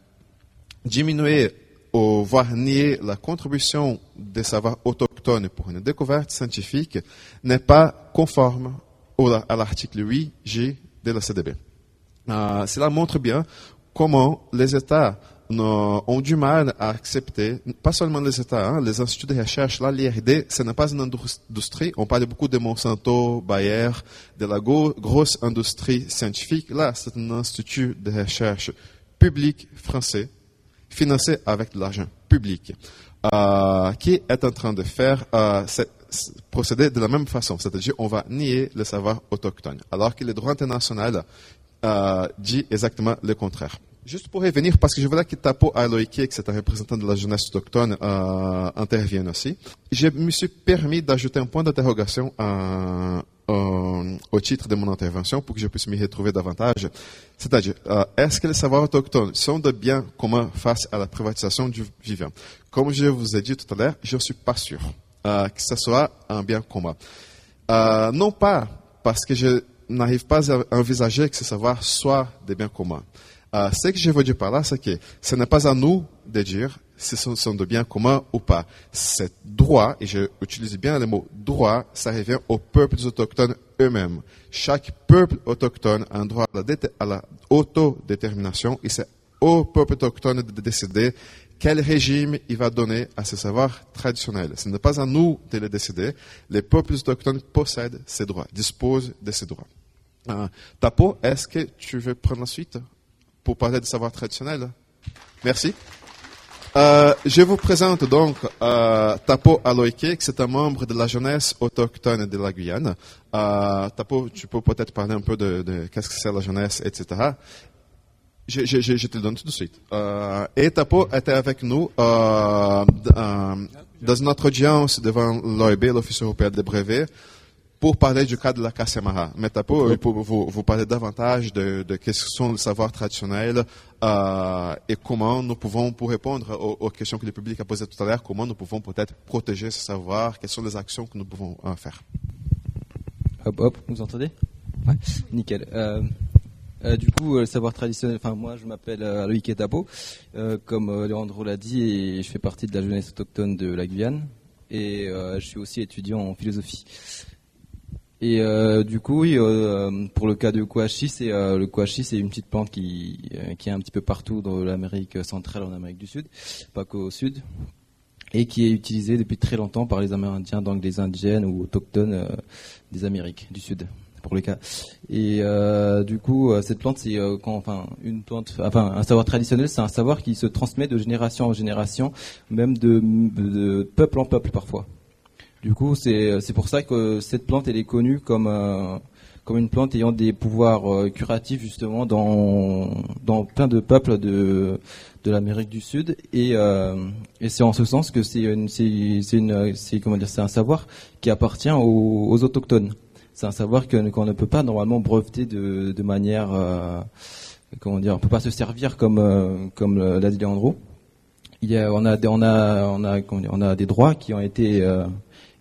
diminuer ou voire nier la contribution des savoirs autochtones pour une découverte scientifique, n'est pas conforme à l'article 8G de la CDB. Euh, cela montre bien comment les États ont du mal à accepter, pas seulement les États, hein, les instituts de recherche, là, l'IRD, ce n'est pas une industrie. On parle beaucoup de Monsanto, Bayer, de la grosse industrie scientifique. Là, c'est un institut de recherche public français, financé avec de l'argent public, euh, qui est en train de faire euh, procéder de la même façon. C'est-à-dire, on va nier le savoir autochtone, alors que le droit international euh, dit exactement le contraire. Juste pour revenir, parce que je voulais que Tapo Aloike, qui est un représentant de la jeunesse autochtone, euh, intervienne aussi. Je me suis permis d'ajouter un point d'interrogation euh, au titre de mon intervention pour que je puisse m'y retrouver davantage. C'est-à-dire, euh, est-ce que les savoirs autochtones sont de biens communs face à la privatisation du vivant? Comme je vous ai dit tout à l'heure, je ne suis pas sûr que ce soit un bien commun. Non pas parce que je n'arrive pas à envisager que ces savoirs soient des biens communs. Euh, ce que je veux dire par là, c'est que ce n'est pas à nous de dire si ce sont de biens communs ou pas. C'est droit, et j'utilise bien le mot droit, ça revient aux peuples autochtones eux-mêmes. Chaque peuple autochtone a un droit à la, autodétermination et c'est au peuple autochtone de décider quel régime il va donner à ses savoirs traditionnels. Ce n'est pas à nous de le décider. Les peuples autochtones possèdent ces droits, disposent de ces droits. Euh, Tapo, est-ce que tu veux prendre la suite? Pour parler de savoir traditionnel. Merci. Euh, je vous présente donc euh, Tapo Aloike, qui est un membre de la jeunesse autochtone de la Guyane. Euh, Tapo, tu peux peut-être parler un peu de, qu'est-ce que c'est la jeunesse, etc. Je, te le donne tout de suite. Euh, et Tapo était avec nous euh, dans notre audience devant l'OEB, l'Office européen des brevets, pour parler du cas de la Casemara. Mais pour vous, vous, parler davantage de, de quels sont les savoirs traditionnels euh, et comment nous pouvons, pour répondre aux, aux, questions que le public a posées tout à l'heure, comment nous pouvons peut-être protéger ce savoir, quelles sont les actions que nous pouvons euh, faire. Hop, hop, vous entendez? Ouais, nickel. Euh, euh, du coup, le savoir traditionnel, enfin moi je m'appelle euh, Loïc Etapo, comme Leandro l'a dit, et je fais partie de la jeunesse autochtone de la Guyane, et je suis aussi étudiant en philosophie. Et euh, du coup, euh, pour le cas de Kouachi, c'est euh, le Kouachi, c'est une petite plante qui est un petit peu partout dans l'Amérique centrale, en Amérique du Sud, pas qu'au sud, et qui est utilisée depuis très longtemps par les Amérindiens, donc des indigènes ou autochtones des Amériques du Sud, pour le cas. Et du coup, cette plante, c'est enfin, une plante, enfin, un savoir traditionnel, c'est un savoir qui se transmet de génération en génération, même de peuple en peuple parfois. Du coup, c'est pour ça que cette plante, elle est connue comme euh, comme une plante ayant des pouvoirs euh, curatifs justement dans dans plein de peuples de de l'Amérique du Sud et euh, et c'est en ce sens que c'est un savoir qui appartient aux, aux autochtones. C'est un savoir qu'on ne peut pas normalement breveter de de manière comment dire on peut pas se servir comme comme l'a dit Leandro. Il y a on a on a on a on a des droits qui ont été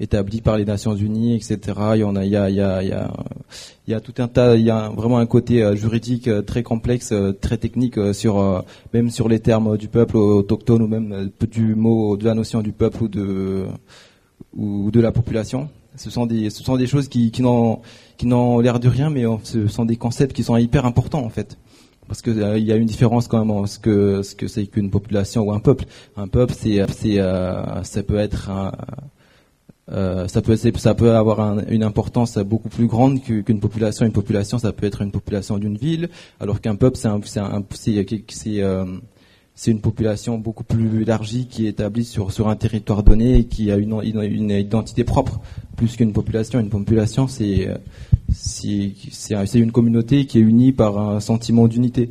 établi par les Nations Unies, etc. Il y a, tout un tas, il y a vraiment un côté euh, juridique euh, très complexe, euh, très technique sur même sur les termes du peuple autochtone ou même du mot, de la notion du peuple ou de la population. Ce sont des, choses qui, n'ont l'air de rien, mais ce sont des concepts qui sont hyper importants en fait. parce que euh, il y a une différence quand même en ce que ce que c'est qu'une population ou un peuple. Un peuple, c'est euh, ça peut être un, euh, ça peut ça peut avoir un, une importance beaucoup plus grande qu'une population. Une population, ça peut être une population d'une ville, alors qu'un peuple, c'est un c'est c'est euh, une population beaucoup plus élargie qui est établie sur sur un territoire donné et qui a une, une, une identité propre plus qu'une population. Une population, c'est c'est une communauté qui est unie par un sentiment d'unité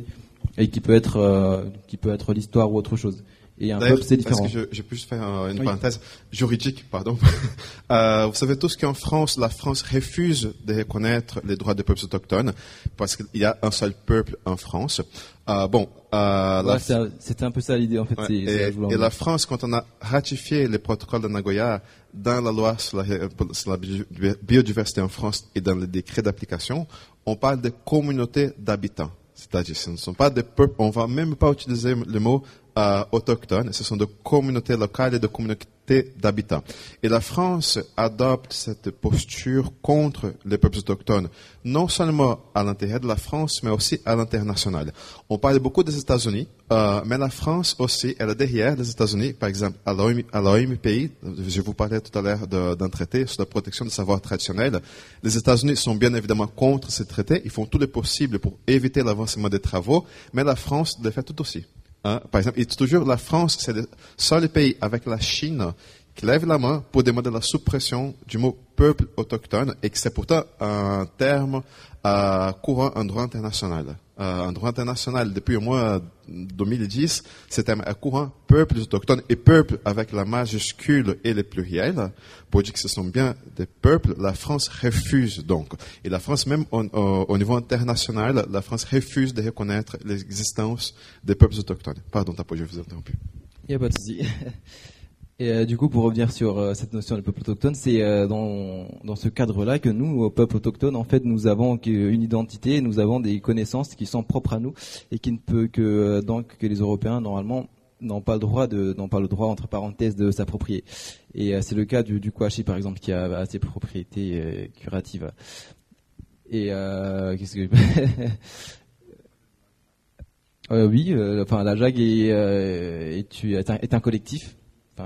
et qui peut être euh, qui peut être l'histoire ou autre chose. Et un peuple, c'est différent. Est-ce que je, je peux juste faire une parenthèse juridique, pardon. euh, vous savez tous qu'en France, la France refuse de reconnaître les droits des peuples autochtones parce qu'il y a un seul peuple en France. Euh, bon, euh, ouais, c'était un peu ça l'idée en fait. Ouais, et, et la France, quand on a ratifié les protocoles de Nagoya dans la loi sur la, sur la biodiversité en France et dans le décret d'application, on parle de communautés d'habitants. C'est-à-dire, ce ne sont pas des peuples, on va même pas utiliser le mot euh, autochtones, ce sont des communautés locales et des communautés d'habitants. Et la France adopte cette posture contre les peuples autochtones, non seulement à l'intérieur de la France, mais aussi à l'international. On parle beaucoup des États-Unis, euh, mais la France aussi, elle est derrière les États-Unis, par exemple, à l'OMPI, je vous parlais tout à l'heure d'un traité sur la protection des savoirs traditionnels. Les États-Unis sont bien évidemment contre ce traité, ils font tout le possible pour éviter l'avancement des travaux, mais la France le fait tout aussi. Hein, par exemple, et toujours la France, c'est le seul pays avec la Chine qui lève la main pour demander la suppression du mot peuple autochtone et que c'est pourtant un terme euh, courant en droit international. Euh, en droit international, depuis au moins 2010, ce terme est courant peuple autochtone et peuple avec la majuscule et le pluriel. Pour dire que ce sont bien des peuples, la France refuse donc. Et la France, même au, au, au niveau international, la France refuse de reconnaître l'existence des peuples autochtones. Pardon, Tapo, je vous ai interrompu. Il n'y a pas. Et euh, du coup, pour revenir sur euh, cette notion de peuple autochtone, c'est euh, dans, dans ce cadre-là que nous, au peuple autochtone, en fait, nous avons une identité, nous avons des connaissances qui sont propres à nous et qui ne peut que donc que les Européens normalement n'ont pas le droit de n'ont pas le droit entre parenthèses de s'approprier. Et c'est le cas du, Kouachi par exemple qui a, ses propriétés curatives. Et qu'est-ce que oui, enfin la JAG est un collectif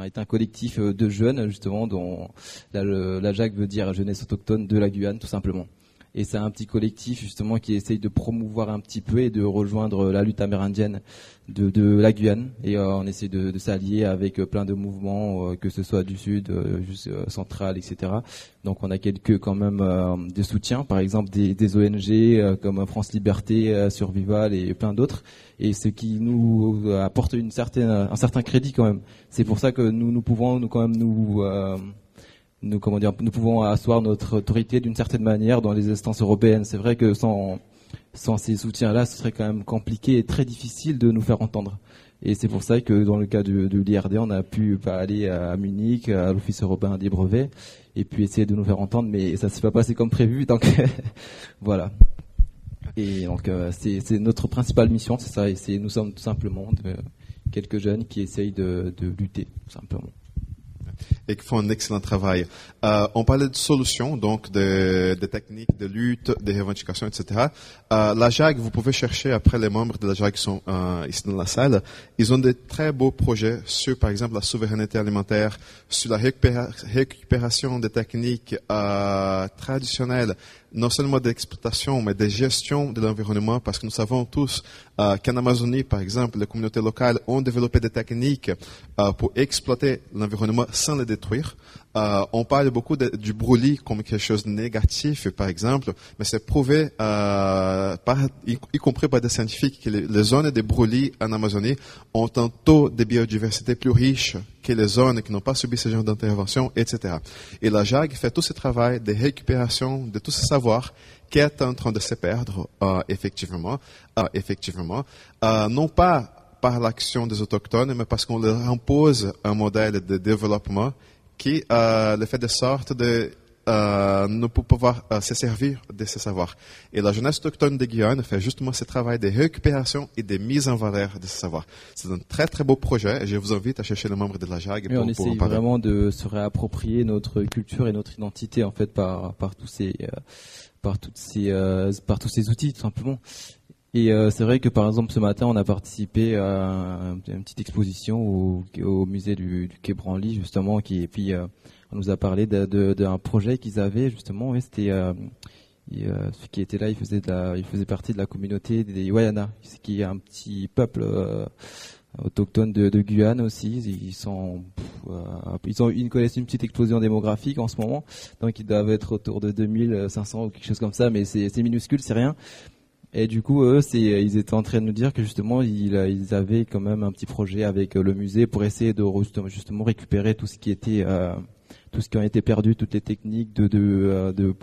est un collectif euh, de jeunes justement dont la, la veut dire jeunesse autochtone de la Guyane tout simplement. Et c'est un petit collectif justement qui essaye de promouvoir un petit peu et de rejoindre la lutte amérindienne de, de la Guyane. Et euh, on essaie de, de s'allier avec euh, plein de mouvements, euh, que ce soit du sud, juste central, etc. Donc on a quelques quand même des soutiens, par exemple des, des ONG comme France Liberté, Survival et plein d'autres. Et ce qui nous apporte une certaine, un certain crédit quand même. C'est pour ça que nous, nous pouvons nous quand même nous nous comment dire, nous pouvons asseoir notre autorité d'une certaine manière dans les instances européennes. C'est vrai que sans ces soutiens-là, ce serait quand même compliqué et très difficile de nous faire entendre. Et c'est pour ça que dans le cas de, de l'IRD, on a pu aller à Munich, à l'Office européen des brevets, et puis essayer de nous faire entendre, mais ça s'est pas passé comme prévu, donc voilà. Et donc euh, c'est notre principale mission, c'est ça, et nous sommes tout simplement quelques jeunes qui essayent de, de lutter, tout simplement et qui font un excellent travail. Euh, on parlait de solutions, donc de, de, techniques de lutte, de revendications, etc. Euh, la JAG, vous pouvez chercher après les membres de la JAG qui sont euh, ici dans la salle. Ils ont de très beaux projets sur, par exemple, la souveraineté alimentaire, sur la récupération des techniques euh, traditionnelles non seulement d'exploitation, mais de gestion de l'environnement, parce que nous savons tous euh, qu'en Amazonie, par exemple, les communautés locales ont développé des techniques euh, pour exploiter l'environnement sans le détruire. Euh, on parle beaucoup du brûlis comme quelque chose de négatif, par exemple, mais c'est prouvé, euh, par, y, compris par des scientifiques, que les, zones de brûlis en Amazonie ont un taux de biodiversité plus riche que les zones qui n'ont pas subi ce genre d'intervention, etc. Et la JAG fait tout ce travail de récupération de tout ce savoir qui est en train de se perdre, euh, effectivement, effectivement, non pas par l'action des autochtones, mais parce qu'on leur impose un modèle de développement qui euh, le fait de sorte de euh, ne pas pouvoir euh, se servir de ce savoir. Et la jeunesse autochtone de Guyane fait justement ce travail de récupération et de mise en valeur de ce savoir. C'est un très très beau projet et je vous invite à chercher les membres de la JAG. Mais pour, on essaie vraiment de se réapproprier notre culture et notre identité en fait par, par tous ces, euh, par toutes ces, euh, par tous ces outils tout simplement. Et euh, c'est vrai que par exemple ce matin on a participé à une petite exposition au, musée du, du Quai Branly justement qui et puis euh, on nous a parlé d'un projet qu'ils avaient justement. Et c'était euh, euh, qui était là il faisait partie de la communauté des Wayana qui est un petit peuple euh, autochtone de, Guyane aussi. Ils sont ils ont ils connaissent une petite explosion démographique en ce moment. Donc ils doivent être autour de 2500 ou quelque chose comme ça mais c'est minuscule c'est rien et du coup, eux, c'est, ils étaient en train de nous dire que justement, ils, avaient quand même un petit projet avec euh, le musée pour essayer de justement récupérer tout ce qui était, euh, tout ce qui a été perdu, toutes les techniques de, de, euh, de,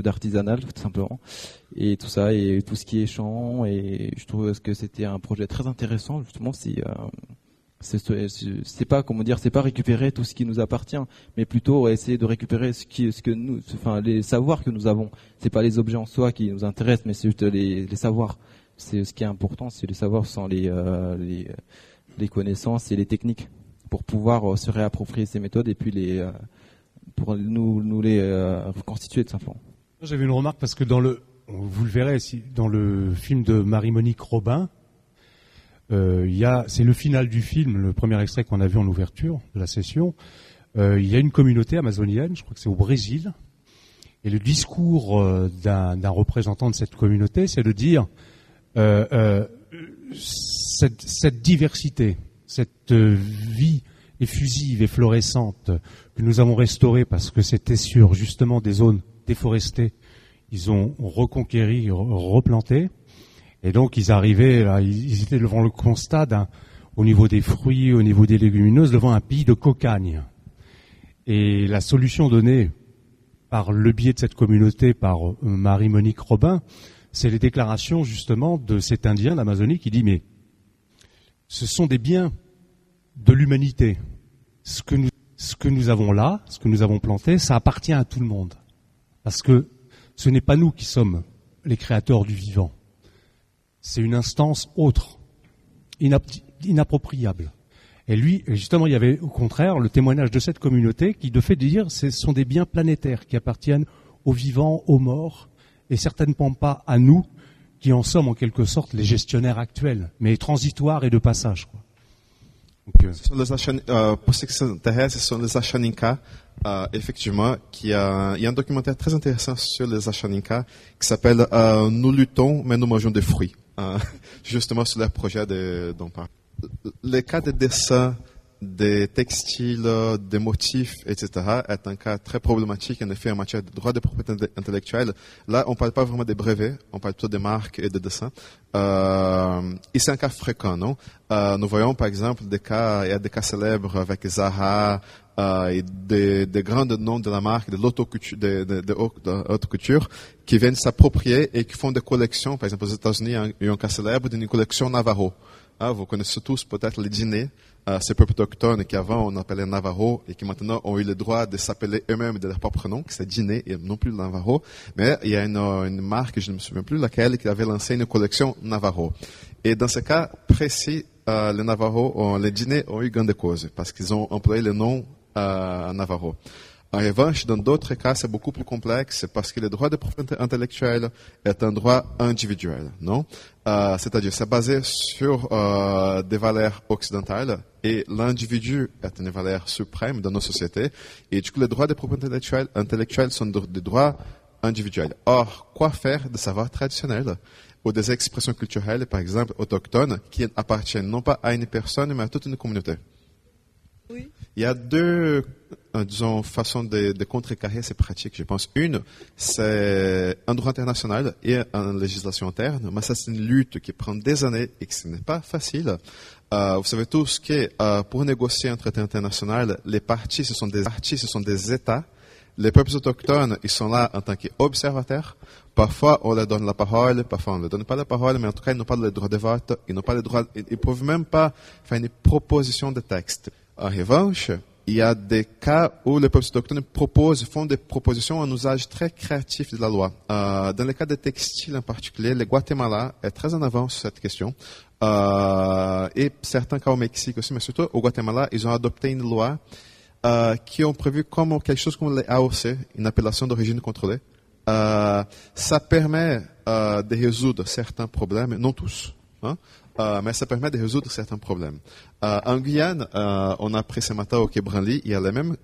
d'artisanal tout simplement, et tout ça, et tout ce qui est chant. Et je trouve que c'était un projet très intéressant. Justement, c'est euh, c'est pas comment dire, c'est pas récupérer tout ce qui nous appartient, mais plutôt essayer de récupérer ce qui, ce que nous, enfin les savoirs que nous avons. C'est pas les objets en soi qui nous intéressent, mais c'est juste les, savoirs. C'est ce qui est important, c'est les savoirs sans les, euh, les, connaissances et les techniques pour pouvoir euh, se réapproprier ces méthodes et puis les euh, pour nous les reconstituer tout simplement. J'avais une remarque parce que dans le vous le verrez si dans le film de Marie-Monique Robin, euh, c'est le final du film, le premier extrait qu'on a vu en ouverture de la session. Euh, il y a une communauté amazonienne, je crois que c'est au Brésil, et le discours euh, d'un représentant de cette communauté, c'est de dire cette, cette, diversité, cette vie effusive et florissante que nous avons restaurée parce que c'était sur justement des zones déforestées, ils ont reconquéri, replanté et donc ils arrivaient, ils étaient devant le constat au niveau des fruits, au niveau des légumineuses, devant un pays de cocagne. Et la solution donnée par le biais de cette communauté, par euh, Marie-Monique Robin, c'est les déclarations justement de cet Indien d'Amazonie qui dit mais ce sont des biens de l'humanité. Ce que nous avons là, ce que nous avons planté, ça appartient à tout le monde. Parce que ce n'est pas nous qui sommes les créateurs du vivant c'est une instance autre, inappropriable. Et lui, justement, il y avait au contraire le témoignage de cette communauté qui, de fait de dire, ce sont des biens planétaires qui appartiennent aux vivants, aux morts, et certainement pas à nous, qui en sommes en quelque sorte les gestionnaires actuels, mais transitoires et de passage. Quoi. Donc, euh... euh, pour ce qui s'intéresse, ce sont les Achaninka, euh, effectivement, qui a, il y a un documentaire très intéressant sur les Achaninka qui s'appelle euh, Nous luttons, mais nous mangeons des fruits. Euh, justement sur le projet de, dont parle. Le cas de dessin des textiles, des motifs, etc., est un cas très problématique, en effet, en matière de droit de propriété intellectuelle. Là, on ne parle pas vraiment des brevets, on parle plutôt des marques et des dessins. Euh, et c'est un cas fréquent, non? Euh, Nous voyons, par exemple, des cas, il y a des cas célèbres avec Zara, euh, et des, des, grands noms de la marque, de l'auto-couture, de, de, de, haute couture, qui viennent s'approprier et qui font des collections. Par exemple, aux États-Unis, il y a un cas célèbre d'une collection Navarro. Ah, vous connaissez tous peut-être les dîners euh, ces peuples autochtones qui avant on appelait Navarro et qui maintenant ont eu le droit de s'appeler eux-mêmes de leur propre nom, qui c'est Dîner et non plus Navarro. Mais il y a une, marque, je ne me souviens plus laquelle, qui avait lancé une collection Navarro. Et dans ce cas précis, euh, les Navarro, les dîners ont eu gain de cause parce qu'ils ont employé le nom Navarro. En revanche, dans d'autres cas, c'est beaucoup plus complexe parce que le droit de propriété intellectuelle est un droit individuel, non? Euh, C'est-à-dire, c'est basé sur euh, des valeurs occidentales et l'individu est une valeur suprême dans nos sociétés. Et du coup, les droits de propriété intellectuelle, sont des droits individuels. Or, quoi faire des savoirs traditionnels ou des expressions culturelles, par exemple autochtones, qui appartiennent non pas à une personne, mais à toute une communauté? Oui. Il y a deux euh, disons, façons de, de contrecarrer ces pratiques, je pense. Une, c'est un droit international et une législation interne, mais ça, c'est une lutte qui prend des années et que ce n'est pas facile. Euh, vous savez tous que euh, pour négocier un traité international, les partis, ce sont des partis, ce sont des États. Les peuples autochtones, ils sont là en tant qu'observateurs. Parfois, on leur donne la parole, parfois on ne leur donne pas la parole, mais en tout cas, ils n'ont pas le droit de vote, ils n'ont pas le droit, ils ne peuvent même pas faire une proposition de texte. En revanche, il y a des cas où les peuples autochtones proposent, font des propositions en usage très créatif de la loi. Euh, dans le cas des textiles en particulier, le Guatemala est très en avance sur cette question. Euh, et certains cas au Mexique aussi, mais surtout au Guatemala, ils ont adopté une loi euh, qui ont prévu comme quelque chose comme les AOC, une appellation d'origine contrôlée, ça permet de résoudre certains problèmes, non tous, hein, euh, mais ça permet de résoudre certains problèmes. Euh, en Guyane, euh, on a appris ce matin au Quai il y a le même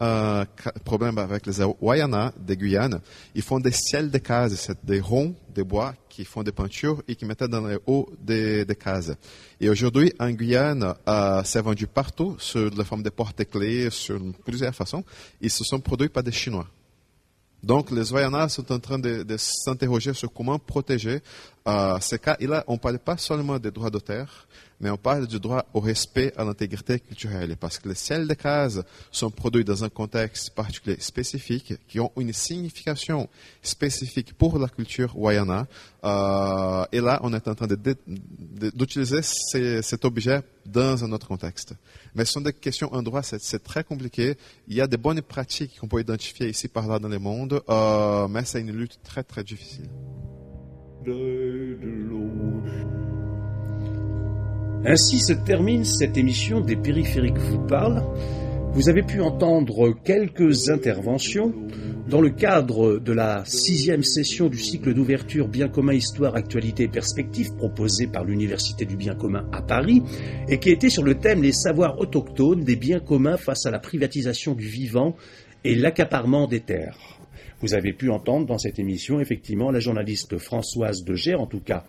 problème avec les Wayana de Guyane. Ils font des ciels de cases, des ronds de bois qui font des peintures et qui mettent dans les hauts des, des cases. Et aujourd'hui, en Guyane, c'est vendu partout, sur la forme de porte-clés, sur plusieurs façons. Ils se sont produits par des Chinois. Donc, les Wayana sont en train de, de s'interroger sur comment protéger euh, ces cas. Et là, on ne parle pas seulement des droits d'auteur, mais on parle du droit au respect à l'intégrité culturelle. Parce que les ciels de cases sont produits dans un contexte particulier spécifique, qui ont une signification spécifique pour la culture Wayana. Euh, et là, on est en train de- de- de- d'utiliser cet objet dans un autre contexte. Mais ce sont des questions en droit, c'est très compliqué. Il y a des bonnes pratiques qu'on peut identifier ici par là dans le monde, euh, mais c'est une lutte très très difficile. Ainsi se termine cette émission des périphériques vous parlent. Vous avez pu entendre quelques interventions dans le cadre de la sixième session du cycle d'ouverture Bien commun, Histoire, Actualité et Perspectives proposé par l'Université du Bien commun à Paris et qui était sur le thème Les savoirs autochtones des biens communs face à la privatisation du vivant et l'accaparement des terres. Vous avez pu entendre dans cette émission effectivement la journaliste Françoise de Gers, en tout cas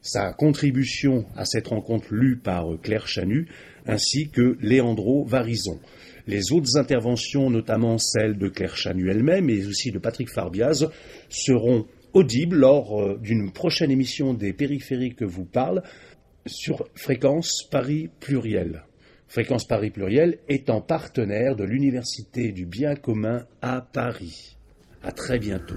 sa contribution à cette rencontre lue par euh, Claire Chanu, ainsi que Léandro Varison. Les autres interventions, notamment celles de Claire Chanu elle-même et aussi de Patrick Farbiaz, seront audibles lors euh, d'une prochaine émission des périphériques que vous parle sur Fréquence Paris Pluriel. Fréquence Paris Pluriel étant partenaire de l'Université du Bien commun à Paris. À très bientôt.